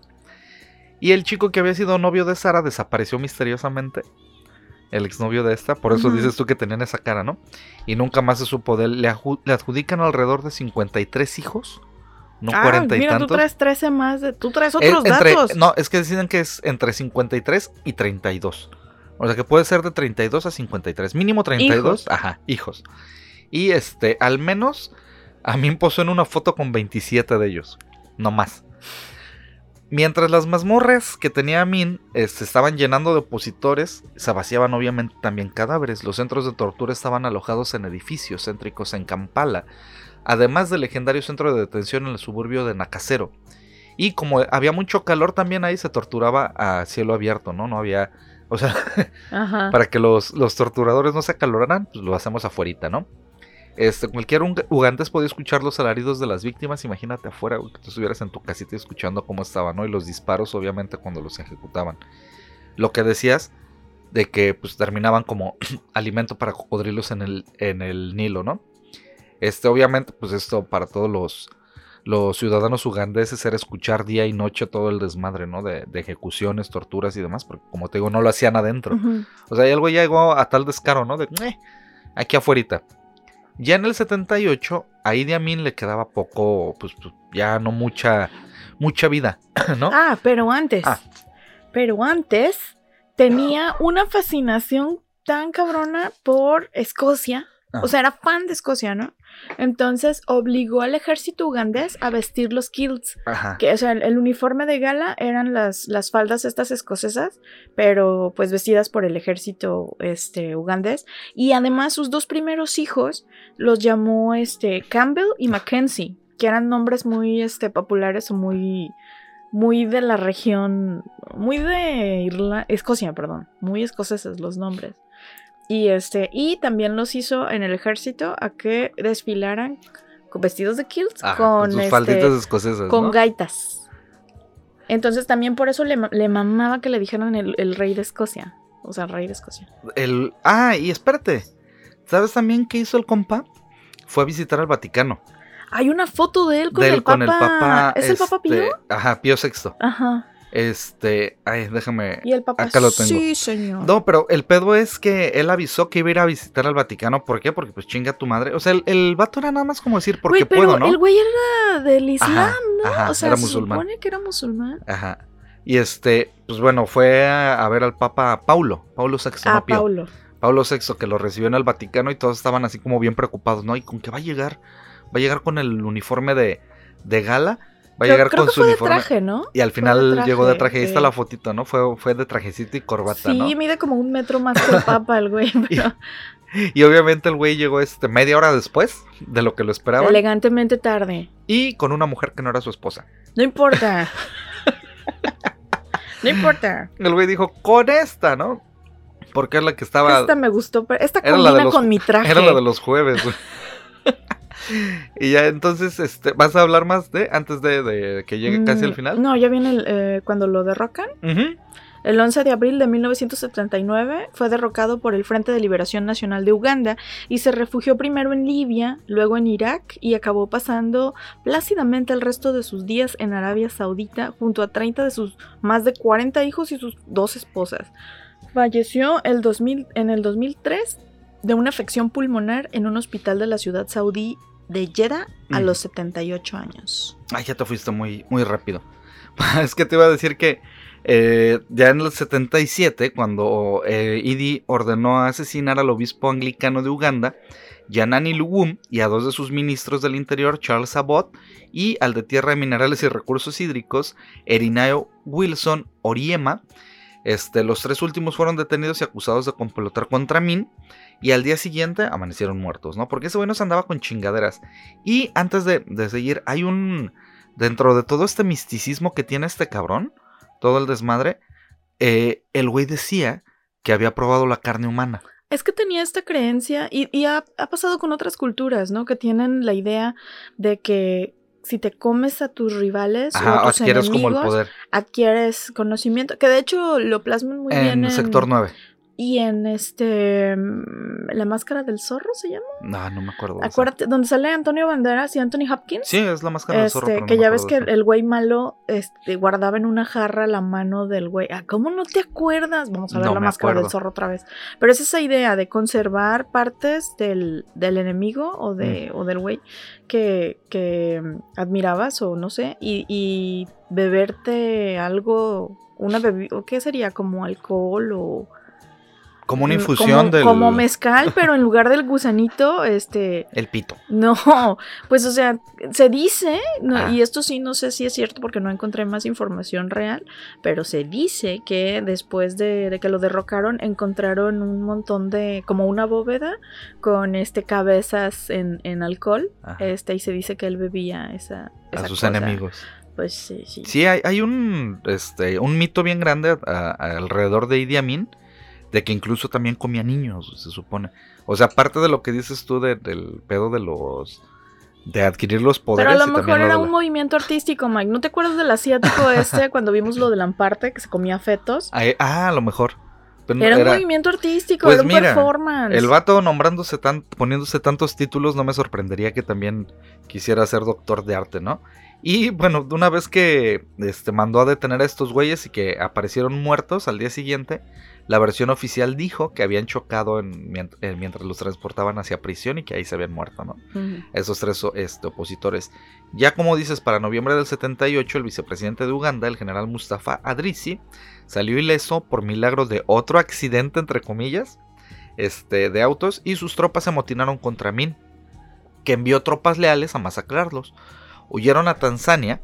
Y el chico que había sido novio de Sara desapareció misteriosamente. El exnovio de esta, por eso dices tú que tenían esa cara, ¿no? Y nunca más se supo de él. Le, adjudican alrededor de 53 hijos, no Ah, 40 y mira, tantos. tú traes 13 más de. Tú traes Eh, otros entre- datos. No, es que deciden que es entre 53 y 32. O sea que puede ser de 32 a 53. Mínimo 32. Hijos. Ajá, hijos. Y este, al menos a mí me posó en una foto con 27 de ellos. No más. Mientras las mazmorras que tenía Amin se estaban llenando de opositores, se vaciaban obviamente también cadáveres. Los centros de tortura estaban alojados en edificios céntricos en Kampala, además del legendario centro de detención en el suburbio de Nakasero. Y como había mucho calor también ahí se torturaba a cielo abierto, ¿no? No había, o sea, para que los, los torturadores no se acaloraran, pues lo hacemos afuera, ¿no? Este, cualquier ugandes podía escuchar los alaridos de las víctimas, imagínate afuera, güey, que tú estuvieras en tu casita escuchando cómo estaban, ¿no? Y los disparos, obviamente, cuando los ejecutaban. Lo que decías de que pues terminaban como alimento para cocodrilos en el, en el Nilo, ¿no? Este, obviamente, pues esto para todos los, los ciudadanos ugandeses era escuchar día y noche todo el desmadre, ¿no? De, de ejecuciones, torturas y demás, porque como te digo, no lo hacían adentro. O sea, y algo ya llegó a tal descaro, ¿no? De, "Eh, aquí afuera. Ya en el 78, a Idi Amin le quedaba poco, pues, pues, ya no mucha, mucha vida, ¿no? Ah, pero antes. Ah. Pero antes tenía una fascinación tan cabrona por Escocia. Ah. O sea, era fan de Escocia, ¿no? Entonces obligó al ejército ugandés a vestir los kilts. Ajá. Que, o sea, el, el uniforme de gala eran las, las faldas estas escocesas, pero pues vestidas por el ejército este, ugandés. Y además sus dos primeros hijos los llamó este, Campbell y Mackenzie, que eran nombres muy este, populares o muy, muy de la región, muy de Irla Escocia, perdón, muy escoceses los nombres. Y, este, y también los hizo en el ejército a que desfilaran con vestidos de kilts Ajá, con, sus este, falditas escocesas, con ¿no? gaitas. Entonces también por eso le, le mamaba que le dijeran el, el rey de Escocia. O sea, el rey de Escocia. El, ah, y espérate. ¿Sabes también qué hizo el compa? Fue a visitar al Vaticano. Hay una foto de él con, de él el, papa. con el Papa. ¿Es el Papa Pío? este, Ajá, Pío VI. Ajá. Este, ay, déjame. Y el Papa. Acá lo tengo. Sí, señor. No, pero el pedo es que él avisó que iba a ir a visitar al Vaticano. ¿Por qué? Porque pues chinga tu madre. O sea, el, el vato era nada más como decir, porque Güey, pero puedo, ¿no? el güey era del Islam, Ajá, ¿no? ajá, o sea, era se musulmán. supone que era musulmán. Ajá. Y este, pues bueno, fue a, a ver al Papa Paulo, Paulo VI, Ah, no. Paulo. Paulo VI, que lo recibió en el Vaticano y todos estaban así como bien preocupados, ¿no? ¿Y con qué va a llegar? Va a llegar con el uniforme de, de gala, va a llegar creo con que su fue de uniforme. traje, ¿no? Y al final de traje, llegó de traje, ahí está la fotito, ¿no? Fue, fue de trajecito y corbata, Sí, ¿no? mide como un metro más que el Papa, el güey. pero Y obviamente el güey llegó este media hora después de lo que lo esperaban elegantemente tarde. y con una mujer que no era su esposa. No importa. no importa. El güey dijo, con esta, ¿no? Porque es la que estaba... Esta me gustó, pero esta combina los- con mi traje. Era la de los jueves. güey. y ya entonces, este, ¿vas a hablar más de antes de, de que llegue casi al Mm, final? No, ya viene el, eh, cuando lo derrocan. El 11 de abril de 1979 fue derrocado por el Frente de Liberación Nacional de Uganda y se refugió primero en Libia, luego en Irak y acabó pasando plácidamente el resto de sus días en Arabia Saudita junto a 30 de sus más de 40 hijos y sus dos esposas. Falleció el 2000 en el 2003 de una afección pulmonar en un hospital de la ciudad saudí de Jeddah a Mm. los 78 años. Ay, ya te fuiste muy, muy rápido. es que te iba a decir que eh, ya en el 77, cuando eh, Idi ordenó asesinar al obispo anglicano de Uganda, Yanani Lugum, y a dos de sus ministros del interior, Charles Abbott, y al de Tierra, Minerales y Recursos Hídricos, Erinayo Wilson Oriema. Este, los tres últimos fueron detenidos y acusados de complotar contra Min. Y al día siguiente amanecieron muertos, ¿no? Porque ese güey no se andaba con chingaderas. Y antes de, de seguir, hay un. Dentro de todo este misticismo que tiene este cabrón, todo el desmadre, eh, el güey decía que había probado la carne humana. Es que tenía esta creencia y, y ha, ha pasado con otras culturas, ¿no? Que tienen la idea de que si te comes a tus rivales o a tus adquieres como el enemigos, poder. adquieres conocimiento, que de hecho lo plasman muy bien En en sector 9. Y en este mm, la máscara del zorro se llama. No, no me acuerdo. de esa. Acuérdate donde sale Antonio Banderas y Anthony Hopkins. Sí, es la máscara del zorro. Este, pero que ya ves que el, güey malo este, guardaba en una jarra la mano del güey. Ah, ¿cómo no te acuerdas? Vamos a ver No la máscara del zorro otra vez. Pero es esa idea de conservar partes del, del enemigo o, de, Mm. o del güey que, que mm, admirabas o no sé, y, y beberte algo, una bebida, ¿qué sería? Como alcohol o... Como una mm, infusión como, del. Como mezcal, pero en lugar del gusanito, este... El pito. No, pues o sea, se dice, no, Ah. y esto sí no sé si es cierto porque no encontré más información real, pero se dice que después de, de que lo derrocaron encontraron un montón de, como una bóveda con este cabezas en, en alcohol, Ajá. este, y se dice que él bebía esa... a esa sus cosa. enemigos. Pues sí, sí. Sí, hay, hay un, este, un mito bien grande a- a- alrededor de Idi Amin, de que incluso también comía niños, se supone. O sea, aparte de lo que dices tú de- del pedo de los... de adquirir los Pero poderes. a lo y mejor lo era un movimiento artístico, Mike. ¿No te acuerdas del asiático este cuando vimos lo de Lamparte, que se comía fetos? Ah, eh, ah, a lo mejor. Pero Era un movimiento artístico, Pues era un mira, performance. El vato nombrándose tan, poniéndose tantos títulos, no me sorprendería que también quisiera ser doctor de arte, ¿no? Y bueno, una vez que este, mandó a detener a estos güeyes y que aparecieron muertos al día siguiente, la versión oficial dijo que habían chocado en- eh, mientras los transportaban hacia prisión y que ahí se habían muerto, ¿no? Esos tres este, opositores. Ya como dices, para noviembre del 78, el vicepresidente de Uganda, el general Mustafa Adrisi, salió ileso por milagro de otro accidente, entre comillas, este, de autos, y sus tropas se amotinaron contra Min, que envió tropas leales a masacrarlos. Huyeron a Tanzania,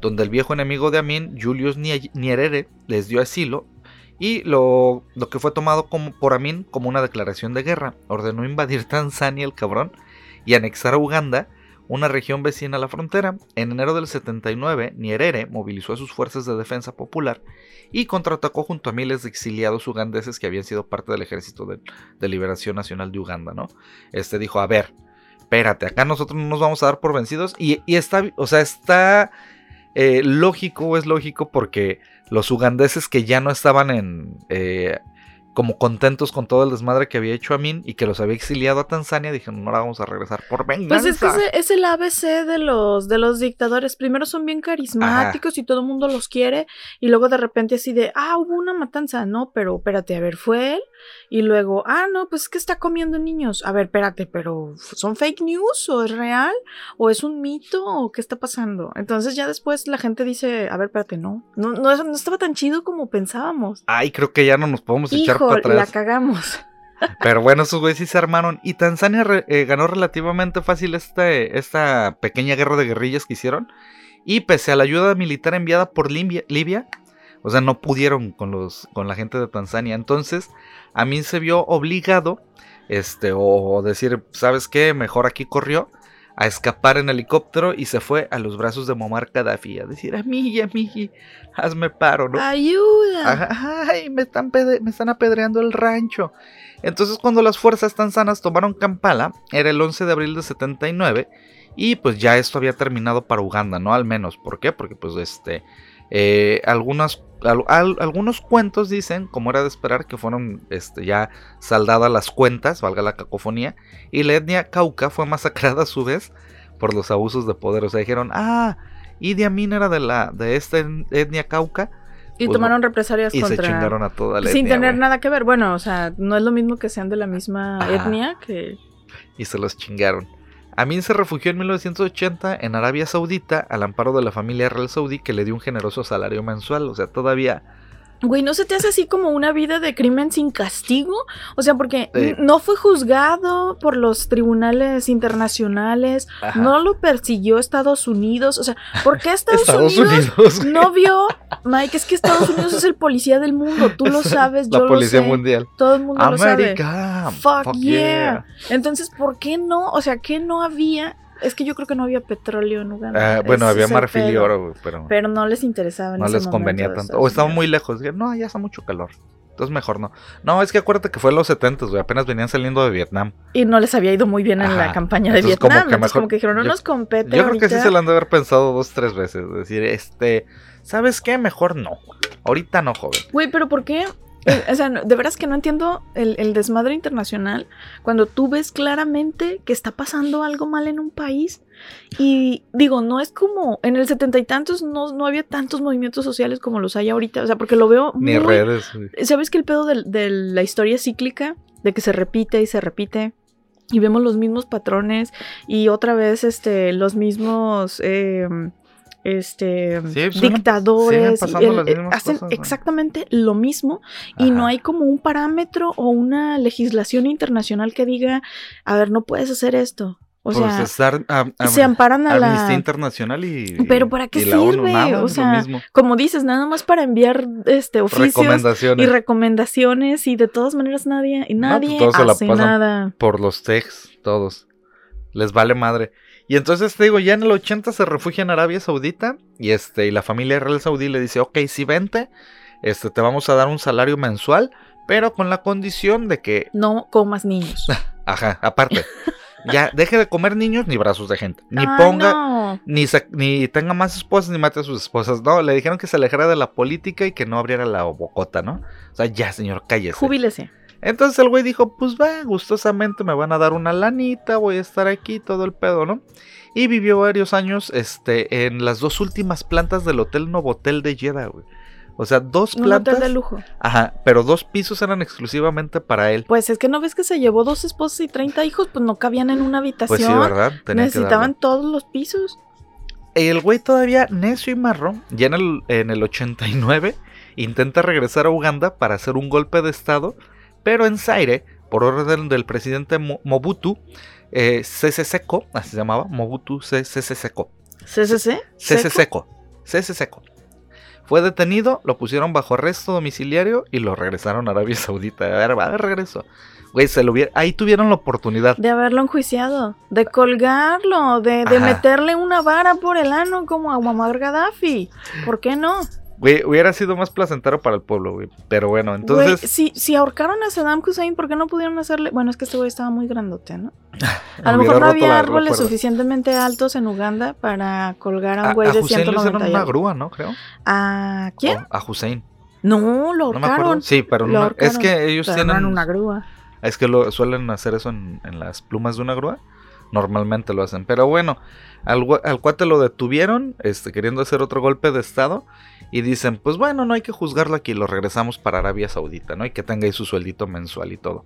donde el viejo enemigo de Amin, Julius Nyerere, les dio asilo, y lo, que fue tomado por Amin como una declaración de guerra. Ordenó invadir Tanzania, el cabrón, y anexar a Uganda, una región vecina a la frontera. En enero del 79, Nyerere movilizó a sus fuerzas de defensa popular y contraatacó junto a miles de exiliados ugandeses que habían sido parte del ejército de, liberación nacional de Uganda, ¿no? Este dijo, a ver, espérate, acá nosotros no nos vamos a dar por vencidos. Y, está, o sea, está eh, lógico es lógico porque los ugandeses que ya no estaban en... eh, como contentos con todo el desmadre que había hecho Amin y que los había exiliado a Tanzania, dijeron, ahora vamos a regresar por venganza. Pues es que ese- es el ABC de los, de los dictadores. Primero son bien carismáticos y todo el mundo los quiere. Y luego de repente así de, ah, hubo una matanza. No, pero espérate, a ver, ¿fue él? Y luego, ah, no, pues es que está comiendo niños. A ver, espérate, pero ¿son fake news? ¿O es real? ¿O es un mito? ¿O qué está pasando? Entonces ya después la gente dice, a ver, espérate, no. No, no, no estaba tan chido como pensábamos. Ay, creo que ya no nos podemos echar para la atrás. cagamos. Pero bueno, esos güeyes sí se armaron. Y Tanzania re- eh, ganó relativamente fácil este, esta pequeña guerra de guerrillas que hicieron. Y pese a la ayuda militar enviada por Libia, Libia o sea, no pudieron con, los, con la gente de Tanzania. Entonces, a mí se vio obligado, este, o decir, ¿sabes qué? Mejor aquí corrió a escapar en helicóptero y se fue a los brazos de Muammar Gaddafi. A decir, amigui, amigui, hazme paro, ¿no? Ayuda. Ay, me están, me están apedreando el rancho. Entonces cuando las fuerzas tanzanas tomaron Kampala, era el 11 de abril de 79, y pues ya esto había terminado para Uganda, ¿no? Al menos, ¿por qué? Porque pues este, eh, algunas, al- al- algunos cuentos dicen, como era de esperar, que fueron este, ya saldadas las cuentas, valga la cacofonía, y la etnia cauca fue masacrada a su vez por los abusos de poder. O sea, dijeron, ah, Idi Amin era de, la, de esta etnia cauca, Y pues, tomaron represalias y se contra... chingaron a toda la Sin etnia, tener nada que ver. Bueno, o sea, no es lo mismo que sean de la misma Ajá. etnia que... y se los chingaron. Amin se refugió en 1980 en Arabia Saudita al amparo de la familia real saudí que le dio un generoso salario mensual. O sea, todavía Güey, ¿no se te hace así como una vida de crimen sin castigo? O sea, porque Sí. no fue juzgado por los tribunales internacionales, Ajá. no lo persiguió Estados Unidos. O sea, ¿por qué Estados, Estados Unidos, no vio? Mike, es que Estados Unidos es el policía del mundo, tú lo sabes, yo la policía lo sé, mundial. todo el mundo lo sabe. América. Fuck, yeah. Entonces, ¿por qué no? O sea, ¿qué no había? Es que yo creo que no había petróleo en Uganda. Ah, bueno, había es marfil y oro, güey, pero Pero no les interesaba en no ese les convenía tanto. O estaban muy lejos. No, ya hace mucho calor. Entonces mejor no. No, es que acuérdate que fue en los 70, güey. Apenas venían saliendo de Vietnam. Y no les había ido muy bien en la campaña de Entonces, como Vietnam. que mejor- como que dijeron, no yo- nos compete Yo creo que sí se lo han de haber pensado dos, tres veces. Decir, este, ¿sabes qué? Mejor no. Ahorita no, joven. Güey, pero ¿por qué? Eh, O sea, de veras que no entiendo el, el desmadre internacional cuando tú ves claramente que está pasando algo mal en un país. Y digo, no es como en el setenta y tantos no, no había tantos movimientos sociales como los hay ahorita. O sea, porque lo veo Ni muy redes. ¿Sabes que el pedo de, la historia cíclica? De que se repite y se repite. Y vemos los mismos patrones. Y otra vez, este, los mismos. eh, este Sí, suelen- siguen dictadores eh, hacen cosas, ¿no? exactamente lo mismo y no hay como un parámetro o una legislación internacional que diga a ver no puedes hacer esto o Pues sea estar a- a- se amparan a Amnistía la Internacional y. Pero ¿para qué ONU, sirve? nada, O sea, como dices nada más para enviar este oficios Recomendaciones y recomendaciones y de todas maneras nadie y No, pues nadie hace nada. por los techs, todos. Les vale madre. Y entonces te digo, ya en el 80 se refugia en Arabia Saudita y este y la familia real saudí le dice, ok, sí vente, este te vamos a dar un salario mensual, pero con la condición de que, No comas niños. ajá, aparte, ya deje de comer niños ni brazos de gente, ni Ay, ponga, no. ni, ni tenga más esposas ni mate a sus esposas. No, le dijeron que se alejara de la política y que no abriera la bocota, ¿no? O sea, ya, señor, cállese. Júbilese. Entonces el güey dijo, pues va, gustosamente me van a dar una lanita, voy a estar aquí, todo el pedo, ¿no? Y vivió varios años este, en las dos últimas plantas del Hotel Novotel de Jeddah, güey. O sea, dos Un plantas. hotel de lujo. Ajá, pero dos pisos eran exclusivamente para él. Pues es que no ves que se llevó dos esposas y 30 hijos, pues no cabían en una habitación. Pues sí, ¿verdad? Tenía Necesitaban todos los pisos. El güey todavía necio y marro, ya en el, en el 89, intenta regresar a Uganda para hacer un golpe de estado, pero en Zaire, por orden del presidente Mo- Mobutu, eh, Seko, así se llamaba, Mobutu Sese Seko, ¿CCC? Sese ¿Seco? Sese Seko. Fue detenido, lo pusieron bajo arresto domiciliario y lo regresaron a Arabia Saudita. A ver, va de regreso. Güey, se lo hubiera- ahí tuvieron la oportunidad. De haberlo enjuiciado, de colgarlo, de, de meterle una vara por el ano como a Muammar Gaddafi. ¿Por qué no? Güey, hubiera sido más placentero para el pueblo, güey. Pero bueno, entonces... Güey, si, si ahorcaron a Saddam Hussein, ¿por qué no pudieron hacerle? Bueno, es que este güey estaba muy grandote, ¿no? A lo mejor no había árboles cuerda. suficientemente altos en Uganda para colgar a A, un güey a de Hussein le hicieron 190 y una grúa, ¿no? Creo. ¿A quién? O a Hussein. No, lo No me acuerdo. ahorcaron. Sí, pero Lo no- ahorcaron, es que ellos tienen. en una grúa. Es que lo suelen hacer eso en, en las plumas de una grúa. Normalmente lo hacen. Pero bueno, al, al cuate lo detuvieron, este, queriendo hacer otro golpe de estado. Y dicen, pues bueno, no hay que juzgarlo aquí, lo regresamos para Arabia Saudita, ¿no? Y que tenga ahí su sueldito mensual y todo.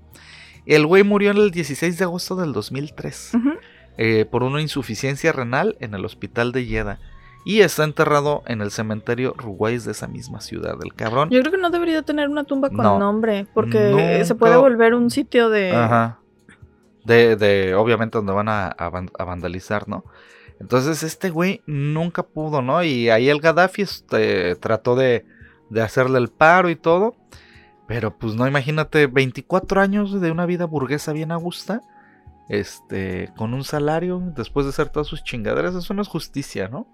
El güey murió el 16 de agosto del 2003 Ujú. eh, por una insuficiencia renal en el hospital de Jeddah. Y está enterrado en el cementerio Ruwais de esa misma ciudad. El cabrón. Yo creo que no debería tener una tumba con No. nombre, porque Nunca. se puede volver un sitio de... Ajá. De, de, obviamente, donde van a, a van- a vandalizar, ¿no? Entonces, este güey nunca pudo, ¿no? Y ahí el Gaddafi este, trató de, de hacerle el paro y todo. Pero, pues, no, imagínate, 24 años de una vida burguesa bien a gusta. Este, con un salario, después de hacer todas sus chingaderas, eso no es justicia, ¿no?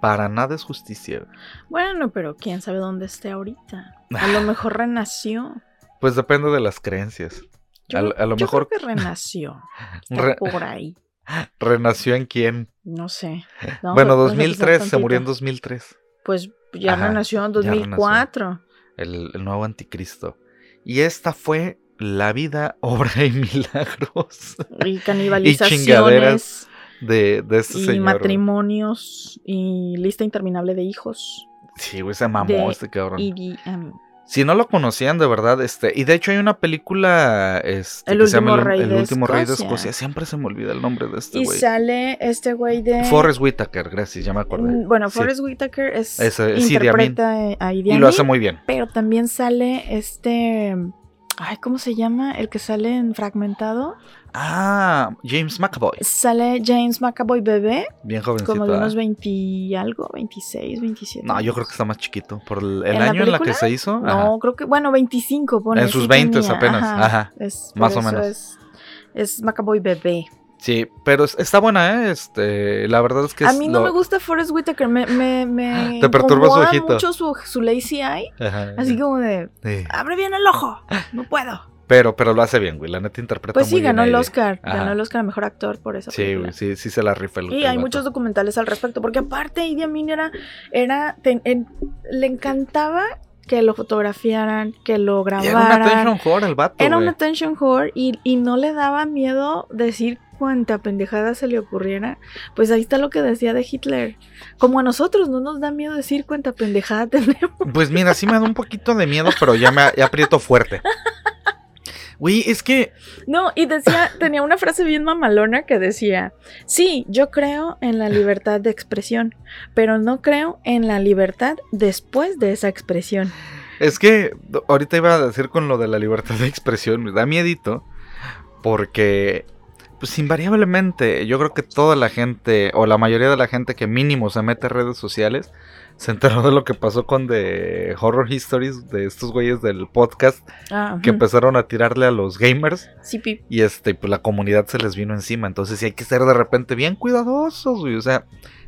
Para nada es justicia. Bueno, pero quién sabe dónde esté ahorita. A lo mejor renació. Pues depende de las creencias. Yo, A lo- a lo yo mejor- creo que renació. Está Re- por ahí. Renació en quién? No sé. Vamos bueno, a- vamos a 2003, pensar se murió en tantito. 2003. 2003. Pues ya Ajá, renació en ya renació. 2004. el, el nuevo anticristo. Y esta fue la vida, obra y milagros Y canibalizaciones. chingaderas de, de este y señor. güey. matrimonios. Y lista interminable de hijos. Sí, güey, se mamó de este cabrón. Amin. Si no lo conocían de verdad, este, y de hecho hay una película, este, El que se llama último rey El de último rey de Escocia. Siempre se me olvida el nombre de este Y güey. sale este güey de. Forrest Whitaker, gracias, ya me acordé. Mm, Bueno, Sí. Forrest Whitaker es, es interpreta a Idi Y lo hace muy bien. pero también sale este. Ay, ¿cómo se llama? El que sale en Fragmentado. Ah, James McAvoy. Sale James McAvoy bebé, Bien jovencito. como de unos ¿ah? 20 y algo, 26, 27. No, yo creo que está más chiquito. Por el, el ¿En la año en la que se hizo. ajá. No, creo que, bueno, 25, pone. En sus sí 20 tenía, apenas, ajá, es- más o menos. Es, es McAvoy bebé. Sí, pero es- está buena, ¿eh? Este, la verdad es que A mí no lo- me gusta Forrest Whitaker, me, me, me Te perturba su ojito. mucho su, su lazy eye, Ajá, así como de, sí. abre bien el ojo, no puedo. Pero, pero lo hace bien, güey. La neta interpreta Pues muy sí, ganó bien el. Oscar, Ajá. ganó el Oscar a Mejor Actor por esa Sí, película. güey, sí, sí se la rifa el Y el hay vato. muchos documentales al respecto, porque aparte Idi Amin era, era ten- en- le encantaba que lo fotografiaran, que lo Y Era grabaran. attention whore el vato, Era una attention whore y, y no le daba miedo decir cuánta pendejada se le ocurriera. Pues ahí está lo que decía de Hitler. Como a nosotros no nos da miedo decir cuánta pendejada tenemos. Pues mira, sí me da un poquito de miedo, pero ya me ya aprieto fuerte. Güey, es que No, y decía, tenía una frase bien mamalona que decía, sí, yo creo en la libertad de expresión, pero no creo en la libertad después de esa expresión. Es que ahorita iba a decir con lo de la libertad de expresión, me da miedito, porque pues invariablemente yo creo que toda la gente, o la mayoría de la gente que mínimo se mete a redes sociales, se enteró de lo que pasó con The Horror Histories de estos güeyes del podcast Ah, que empezaron a tirarle a los gamers. Sí, pi. y este pues la comunidad se les vino encima, entonces sí hay que ser de repente bien cuidadosos, güey, o sea,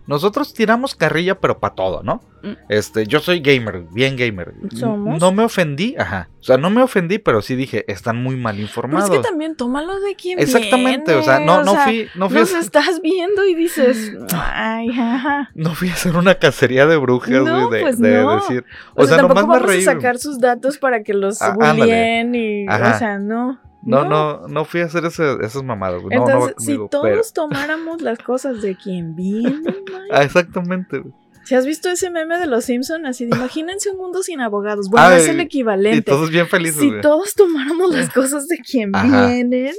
nosotros tiramos carrilla pero para todo, ¿no? Mm. Este, yo soy gamer, bien gamer. Somos. No me ofendí, ajá. O sea, no me ofendí, pero sí dije, están muy mal Pero informados. es que también tómalo de quien Exactamente, viene, o sea, no, no sea, fui, no fui, a, Nos estás viendo y dices, ay, ajá. no fui a hacer una cacería de brujas, No, de, pues de no. decir. O, O, sea, sea, tampoco nomás me vamos reí. a sacar sus datos para que los Ah, bulleen y, Ajá. o sea, no. No, no, no fui a hacer ese- esas mamadas, güey. No, no Entonces, conmigo, si todos pero- tomáramos las cosas de quien viene, Ah, exactamente, güey. Si has visto ese meme de los Simpson así de imagínense un mundo sin abogados, bueno, es el Y equivalente. todos bien felices, si güey. todos tomáramos las cosas de quien Ajá. vienen,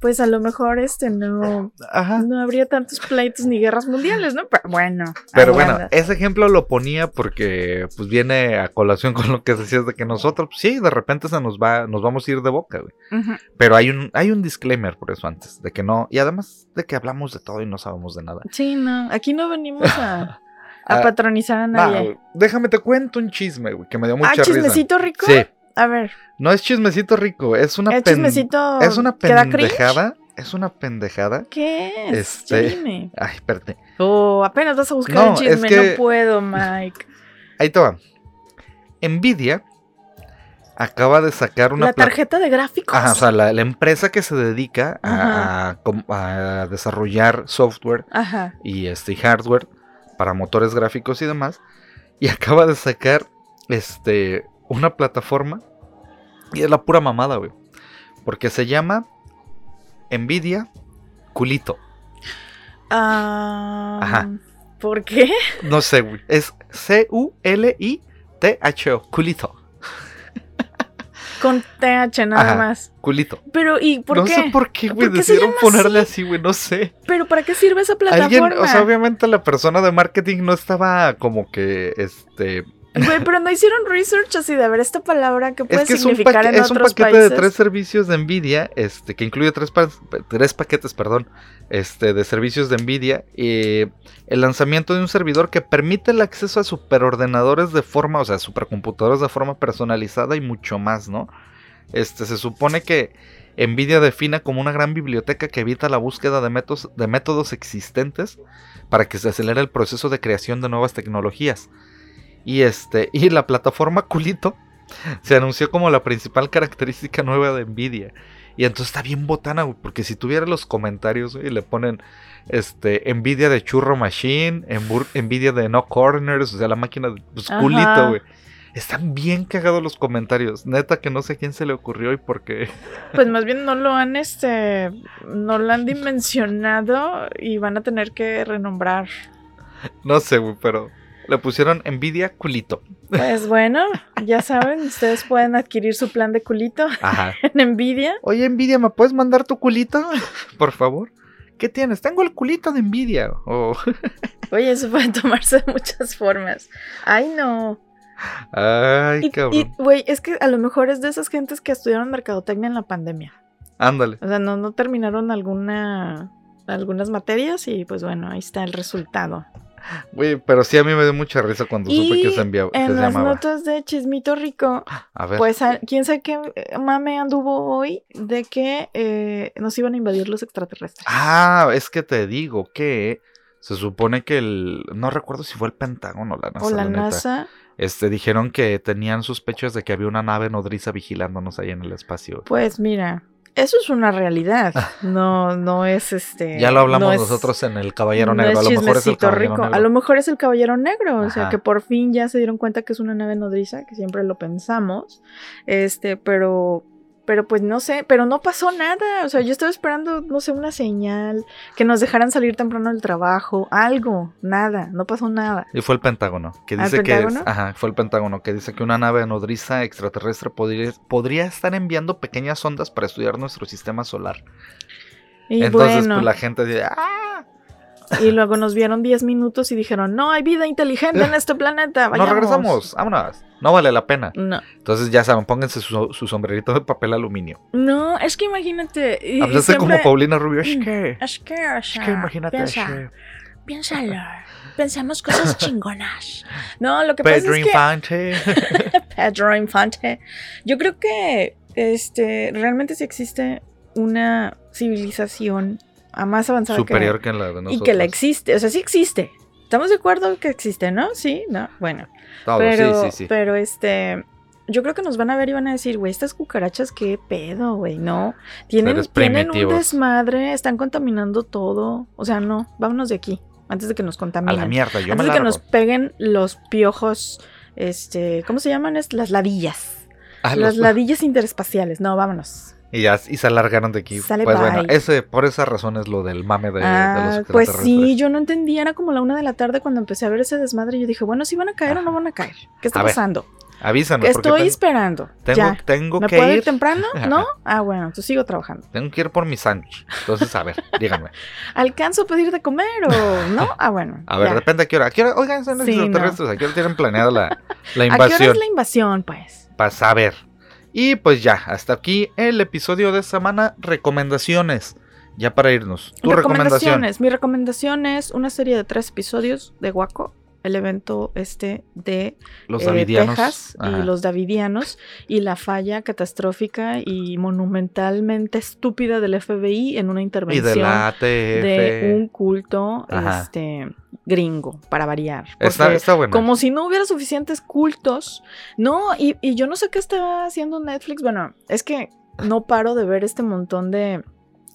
pues a lo mejor este no, Ajá. no habría tantos pleitos ni guerras mundiales, ¿no? Pero bueno. Pero bueno, anda. ese ejemplo lo ponía porque pues viene a colación con lo que decías de que nosotros, pues, sí, de repente se nos va, nos vamos a ir de boca, güey. Ujú. Pero hay un, hay un disclaimer por eso antes, de que no, y además de que hablamos de todo y no sabemos de nada. Sí, no, aquí no venimos a, a Ah, patronizar a nadie. déjame te cuento un chisme, güey, que me dio ah, mucha risa. chismecito rico. Sí, A ver, no es chismecito rico, es una ¿es pen- chismecito es una pendejada, es una pendejada. ¿Qué es? Este- dime. Ay, espérate. Oh, apenas vas a buscar No, el chisme, es que- no puedo, Mike. Ahí te va. Nvidia acaba de sacar una La tarjeta de gráficos. Ajá, o sea, la, la empresa que se dedica a, desarrollar software Ajá. y este y hardware para motores gráficos y demás. Y acaba de sacar este una plataforma. Y es la pura mamada, güey. Porque se llama Nvidia Culito. Ah, Ajá. ¿Por qué? No sé, güey. Es C-U-L-I-T-H-O. Culito. Con TH nada Ajá. más. Culito. Pero, ¿y por no qué? sé por qué, güey. ¿Por qué se Decidieron ponerle así? así, güey. No sé. ¿Pero para qué sirve esa plataforma? Alguien, o sea, obviamente la persona de marketing no estaba como que, este... Güey, pero no hicieron research así de a ver esta palabra que puede Es que es un, significar en es un otros paquete países. de tres servicios de Nvidia, este, que incluye tres, pa- tres paquetes, perdón, este, de servicios de Nvidia. Y el lanzamiento de un servidor que permite el acceso a superordenadores de forma, o sea, supercomputadores de forma personalizada y mucho más, ¿no? Este, se supone que Nvidia define como una gran biblioteca que evita la búsqueda de métodos, de métodos existentes para que se acelere el proceso de creación de nuevas tecnologías. Y este, y la plataforma Culito se anunció como la principal característica nueva de Nvidia. Y entonces está bien botana, güey, porque si tuviera los comentarios, güey, le ponen este Nvidia de churro machine, Nvidia de no corners, o sea, la máquina de pues, culito, güey. Están bien cagados los comentarios. Neta que no sé a quién se le ocurrió y por qué. Pues más bien no lo han, este, no lo han dimensionado y van a tener que renombrar. No sé, güey, pero le pusieron Nvidia culito. Pues bueno, ya saben, ustedes pueden adquirir su plan de culito Ajá. en Nvidia. Oye, Nvidia, ¿me puedes mandar tu culito? Por favor. ¿Qué tienes? Tengo el culito de Nvidia. Oh. Oye, eso puede tomarse de muchas formas. Ay, no. Ay, Y, cabrón. y, güey, es que a lo mejor es de esas gentes que estudiaron mercadotecnia en la pandemia. Ándale. O sea, no, no terminaron alguna algunas materias y pues bueno, ahí está el resultado. Güey, pero sí a mí me dio mucha risa cuando supe que se enviaba. en se las llamaba. notas de Chismito Rico, A ver. pues a- quién sabe qué mame anduvo hoy de que eh, nos iban a invadir los extraterrestres. Ah, es que te digo que se supone que el. No recuerdo si fue el Pentágono o la NASA. o la. NASA, Este, dijeron que tenían sospechas de que había una nave nodriza vigilándonos ahí en el espacio. pues mira, eso es una realidad. No, no es este. Ya lo hablamos no es- nosotros en el Caballero no Negro. es a lo mejor es el Caballero rico. Negro. A lo mejor es el caballero negro. O sea, que por fin ya se dieron cuenta que es una nave nodriza, que siempre lo pensamos. Este, pero. Pero pues no sé, pero no pasó nada. O sea, yo estaba esperando, no sé, una señal, que nos dejaran salir temprano del trabajo, algo, nada, no pasó nada. Y fue el Pentágono, que ¿Ah, dice que ajá, fue el Pentágono que dice que una nave nodriza extraterrestre podría, podría estar enviando pequeñas ondas para estudiar nuestro sistema solar. Y Entonces, bueno, pues la gente dice, ¡ah! y luego nos vieron 10 minutos y dijeron, no hay vida inteligente en este planeta, Nos vayamos. regresamos, vámonos. No vale la pena. No, Entonces ya saben, pónganse su, su sombrerito de papel aluminio. no, es que imagínate. y- y Hablaste como Paulina Rubio. Es que, Es que, o es sea, que imagínate. piensa, es que". piénsalo. pensamos cosas chingonas. No, lo que pasa Pedro es que Infante. Pedro Infante. Yo creo que este realmente sí existe una civilización a más avanzada que- Superior que la de nosotros. y que la existe, o sea, sí existe. ¿Estamos de acuerdo que existe, no? Sí, no, bueno. Todo, pero, sí, sí, sí. pero este, yo creo que nos van a ver y van a decir, güey, estas cucarachas, qué pedo, güey, no. Tienen, tienen un desmadre, están contaminando todo. O sea, no, vámonos de aquí, antes de que nos A contaminen. la mierda, yo antes me de que nos peguen los piojos, este, ¿cómo se llaman? Las ladillas. Ah, Las los- ladillas interespaciales. No, vámonos. Y ya y se alargaron de aquí. Sale, pues bueno, ese, por esa razón es lo del mame de, de ah, los pues sí, yo no entendía, era como la una de la tarde cuando empecé a ver ese desmadre y yo dije, bueno, si van a caer o no van a caer. ¿Qué está A ver, pasando? Avísanos, Estoy tengo, esperando. tengo, ya. tengo ¿Me que puedo ir ir. temprano? ¿No? Ah, bueno, entonces sigo trabajando. Tengo que ir por mi sándwich. Entonces, a ver, díganme. ¿Alcanzo a pedir de comer o no? Ah, bueno. A ver, ya. depende a qué hora. ¿A qué hora? Oigan, son los Sí, no. extraterrestres. ¿A qué hora tienen planeada la, la ¿A qué hora invasión? es la invasión, pues? Para saber. Y pues ya, hasta aquí el episodio de semana. Recomendaciones. Ya para irnos. Tu recomendación. Recomendaciones. Mi recomendación es una serie de tres episodios de Waco, el evento este de Los eh, davidianos. Texas Ajá. y los davidianos y la falla catastrófica y monumentalmente estúpida del FBI en una Y intervención de la de un culto Ajá. este gringo para variar Está, bueno. como si no hubiera suficientes cultos no y, y yo no sé qué está haciendo Netflix. Bueno es que no paro de ver este montón de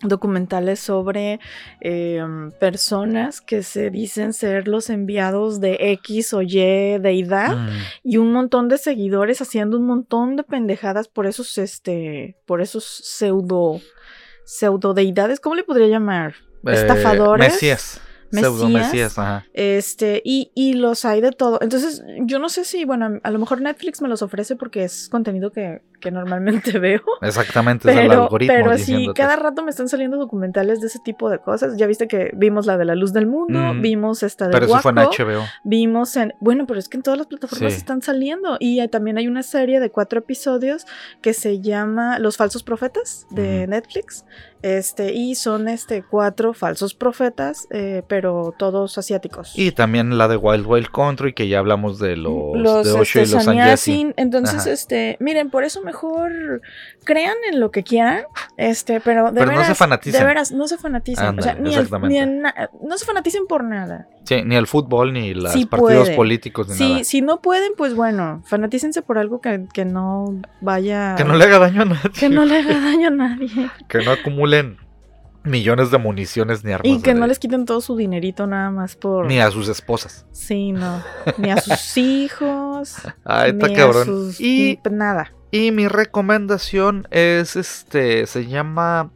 documentales sobre eh, personas que se dicen ser los enviados de X o Y deidad Mm, y un montón de seguidores haciendo un montón de pendejadas por esos este por esos pseudo pseudo deidades. Cómo le podría llamar eh, estafadores Mesías. Pseudo Mesías. Mesías, ajá. este y, y los hay de todo entonces yo no sé si bueno a lo mejor Netflix me los ofrece porque es contenido que, que normalmente veo Exactamente, es el pero, algoritmo pero sí, cada rato me están saliendo documentales de ese tipo de cosas. Ya viste que vimos la de la luz del mundo, Mm, vimos esta de Pero eso fue en HBO. vimos en... Bueno, pero es que en todas las plataformas Sí. están saliendo. Y eh, también hay una serie de cuatro episodios que se llama Los falsos profetas de. Netflix. Este, y son este cuatro falsos profetas, eh, pero todos asiáticos. Y también la de Wild Wild Country, que ya hablamos de los, de Osho este, y los sannyasin. Entonces, Ajá. este, miren, por eso mejor crean en lo que quieran, este, pero de Pero no veras, se fanaticen. De veras, no se fanaticen. o sea, Ándale, ni, el- ni en no se fanaticen por nada. Sí, ni el fútbol, ni los Sí partidos políticos, ni Si, nada. si no pueden, pues bueno, fanatícense por algo que, que no vaya. Que no le haga daño a nadie. que no le haga daño a nadie. Que no acumulen millones de municiones ni armas. Y que no les quiten todo su dinerito nada más por. Ni a sus esposas. Sí, no. Ni a sus hijos. Ay, está ni a cabrón. sus- Y, Nada. Y mi recomendación es este. Se llama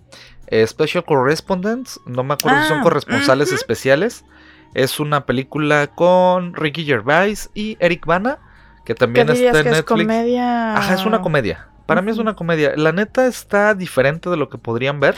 eh, Special Correspondents. No me acuerdo si son Ah, corresponsales especiales. Es una película con Ricky Gervais y Eric Bana. Que ¿Qué también está en que es Netflix. comedia? Ajá, es una comedia. Para mí es una comedia. La neta está diferente de lo que podrían ver.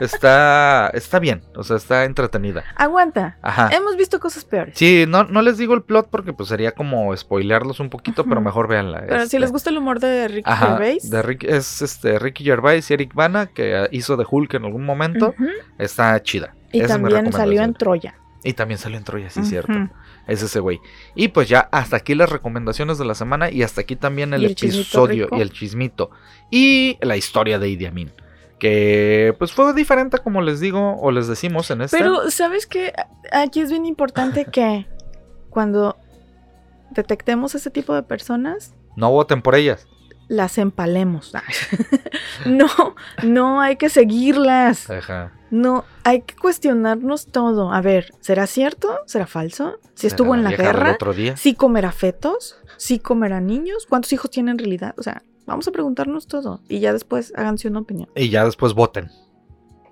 Está, está bien, o sea, está entretenida. Aguanta. Ajá. Hemos visto cosas peores. Sí, no, no les digo el plot porque pues sería como spoilearlos un poquito, pero mejor véanla. Pero si este. les gusta el humor de Ricky Ajá, Gervais. de Rick- es este Ricky Gervais y Eric Bana que hizo de Hulk en algún momento. Está chida. Y Esa es también salió en. Troya. Y también salió en Troya, sí, Ujú. cierto. Es ese güey. Y pues ya hasta aquí las recomendaciones de la semana y hasta aquí también el, el episodio y el chismito. Y la historia de Idi Amin. Que pues fue diferente como les digo o les decimos en este. Pero, ¿sabes qué? Aquí es bien importante que cuando detectemos ese tipo de personas, No voten por ellas. las empalemos. no, no hay que seguirlas. Ajá. No, hay que cuestionarnos todo. A ver, ¿será cierto? ¿Será falso? Si estuvo en la guerra, otro día. ¿sí comerá fetos? ¿Sí comerá niños? ¿Cuántos hijos tiene en realidad? O sea, vamos a preguntarnos todo y ya después háganse una opinión. Y ya después voten.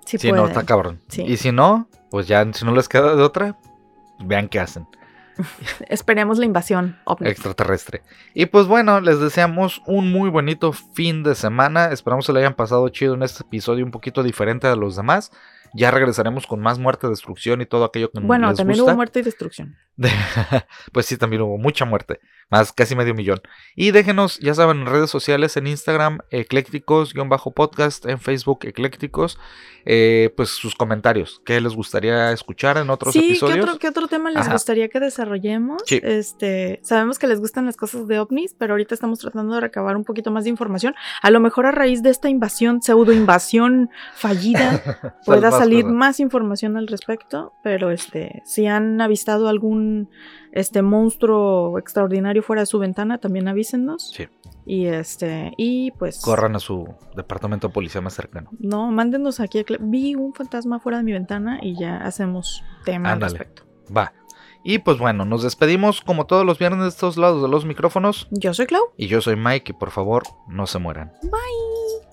Si si no, está cabrón. Sí. Y si no, pues ya si no les queda de otra, vean qué hacen. Esperemos la invasión ovni. extraterrestre. Y pues bueno, les deseamos un muy bonito fin de semana. Esperamos se le hayan pasado chido en este episodio un poquito diferente a los demás. Ya regresaremos con más muerte, destrucción y todo aquello que Bueno, les también gusta. hubo muerte y destrucción. pues sí, también hubo mucha muerte, más casi medio millón. Y déjenos, ya saben, en redes sociales, en Instagram, eclécticos-podcast, en Facebook, eclécticos, eh, pues sus comentarios, qué les gustaría escuchar en otros sí, ¿qué episodios. otro, qué otro tema les Ajá. gustaría que desarrollemos? Sí. Este, sabemos que les gustan las cosas de ovnis, pero ahorita estamos tratando de recabar un poquito más de información. A lo mejor a raíz de esta invasión, pseudo invasión fallida, pueda salir cosas. más información al respecto, pero este, si han avistado algún este monstruo extraordinario fuera de su ventana, también avísennos. Sí. Y este, y pues Corran a su departamento de policía más cercano. no, mándenos aquí. a Vi un fantasma fuera de mi ventana y ya hacemos tema Ándale. al respecto. Va. Y pues bueno, nos despedimos como todos los viernes de estos lados de los micrófonos. Yo soy Clau. Y yo soy Mike y por favor, no se mueran. Bye.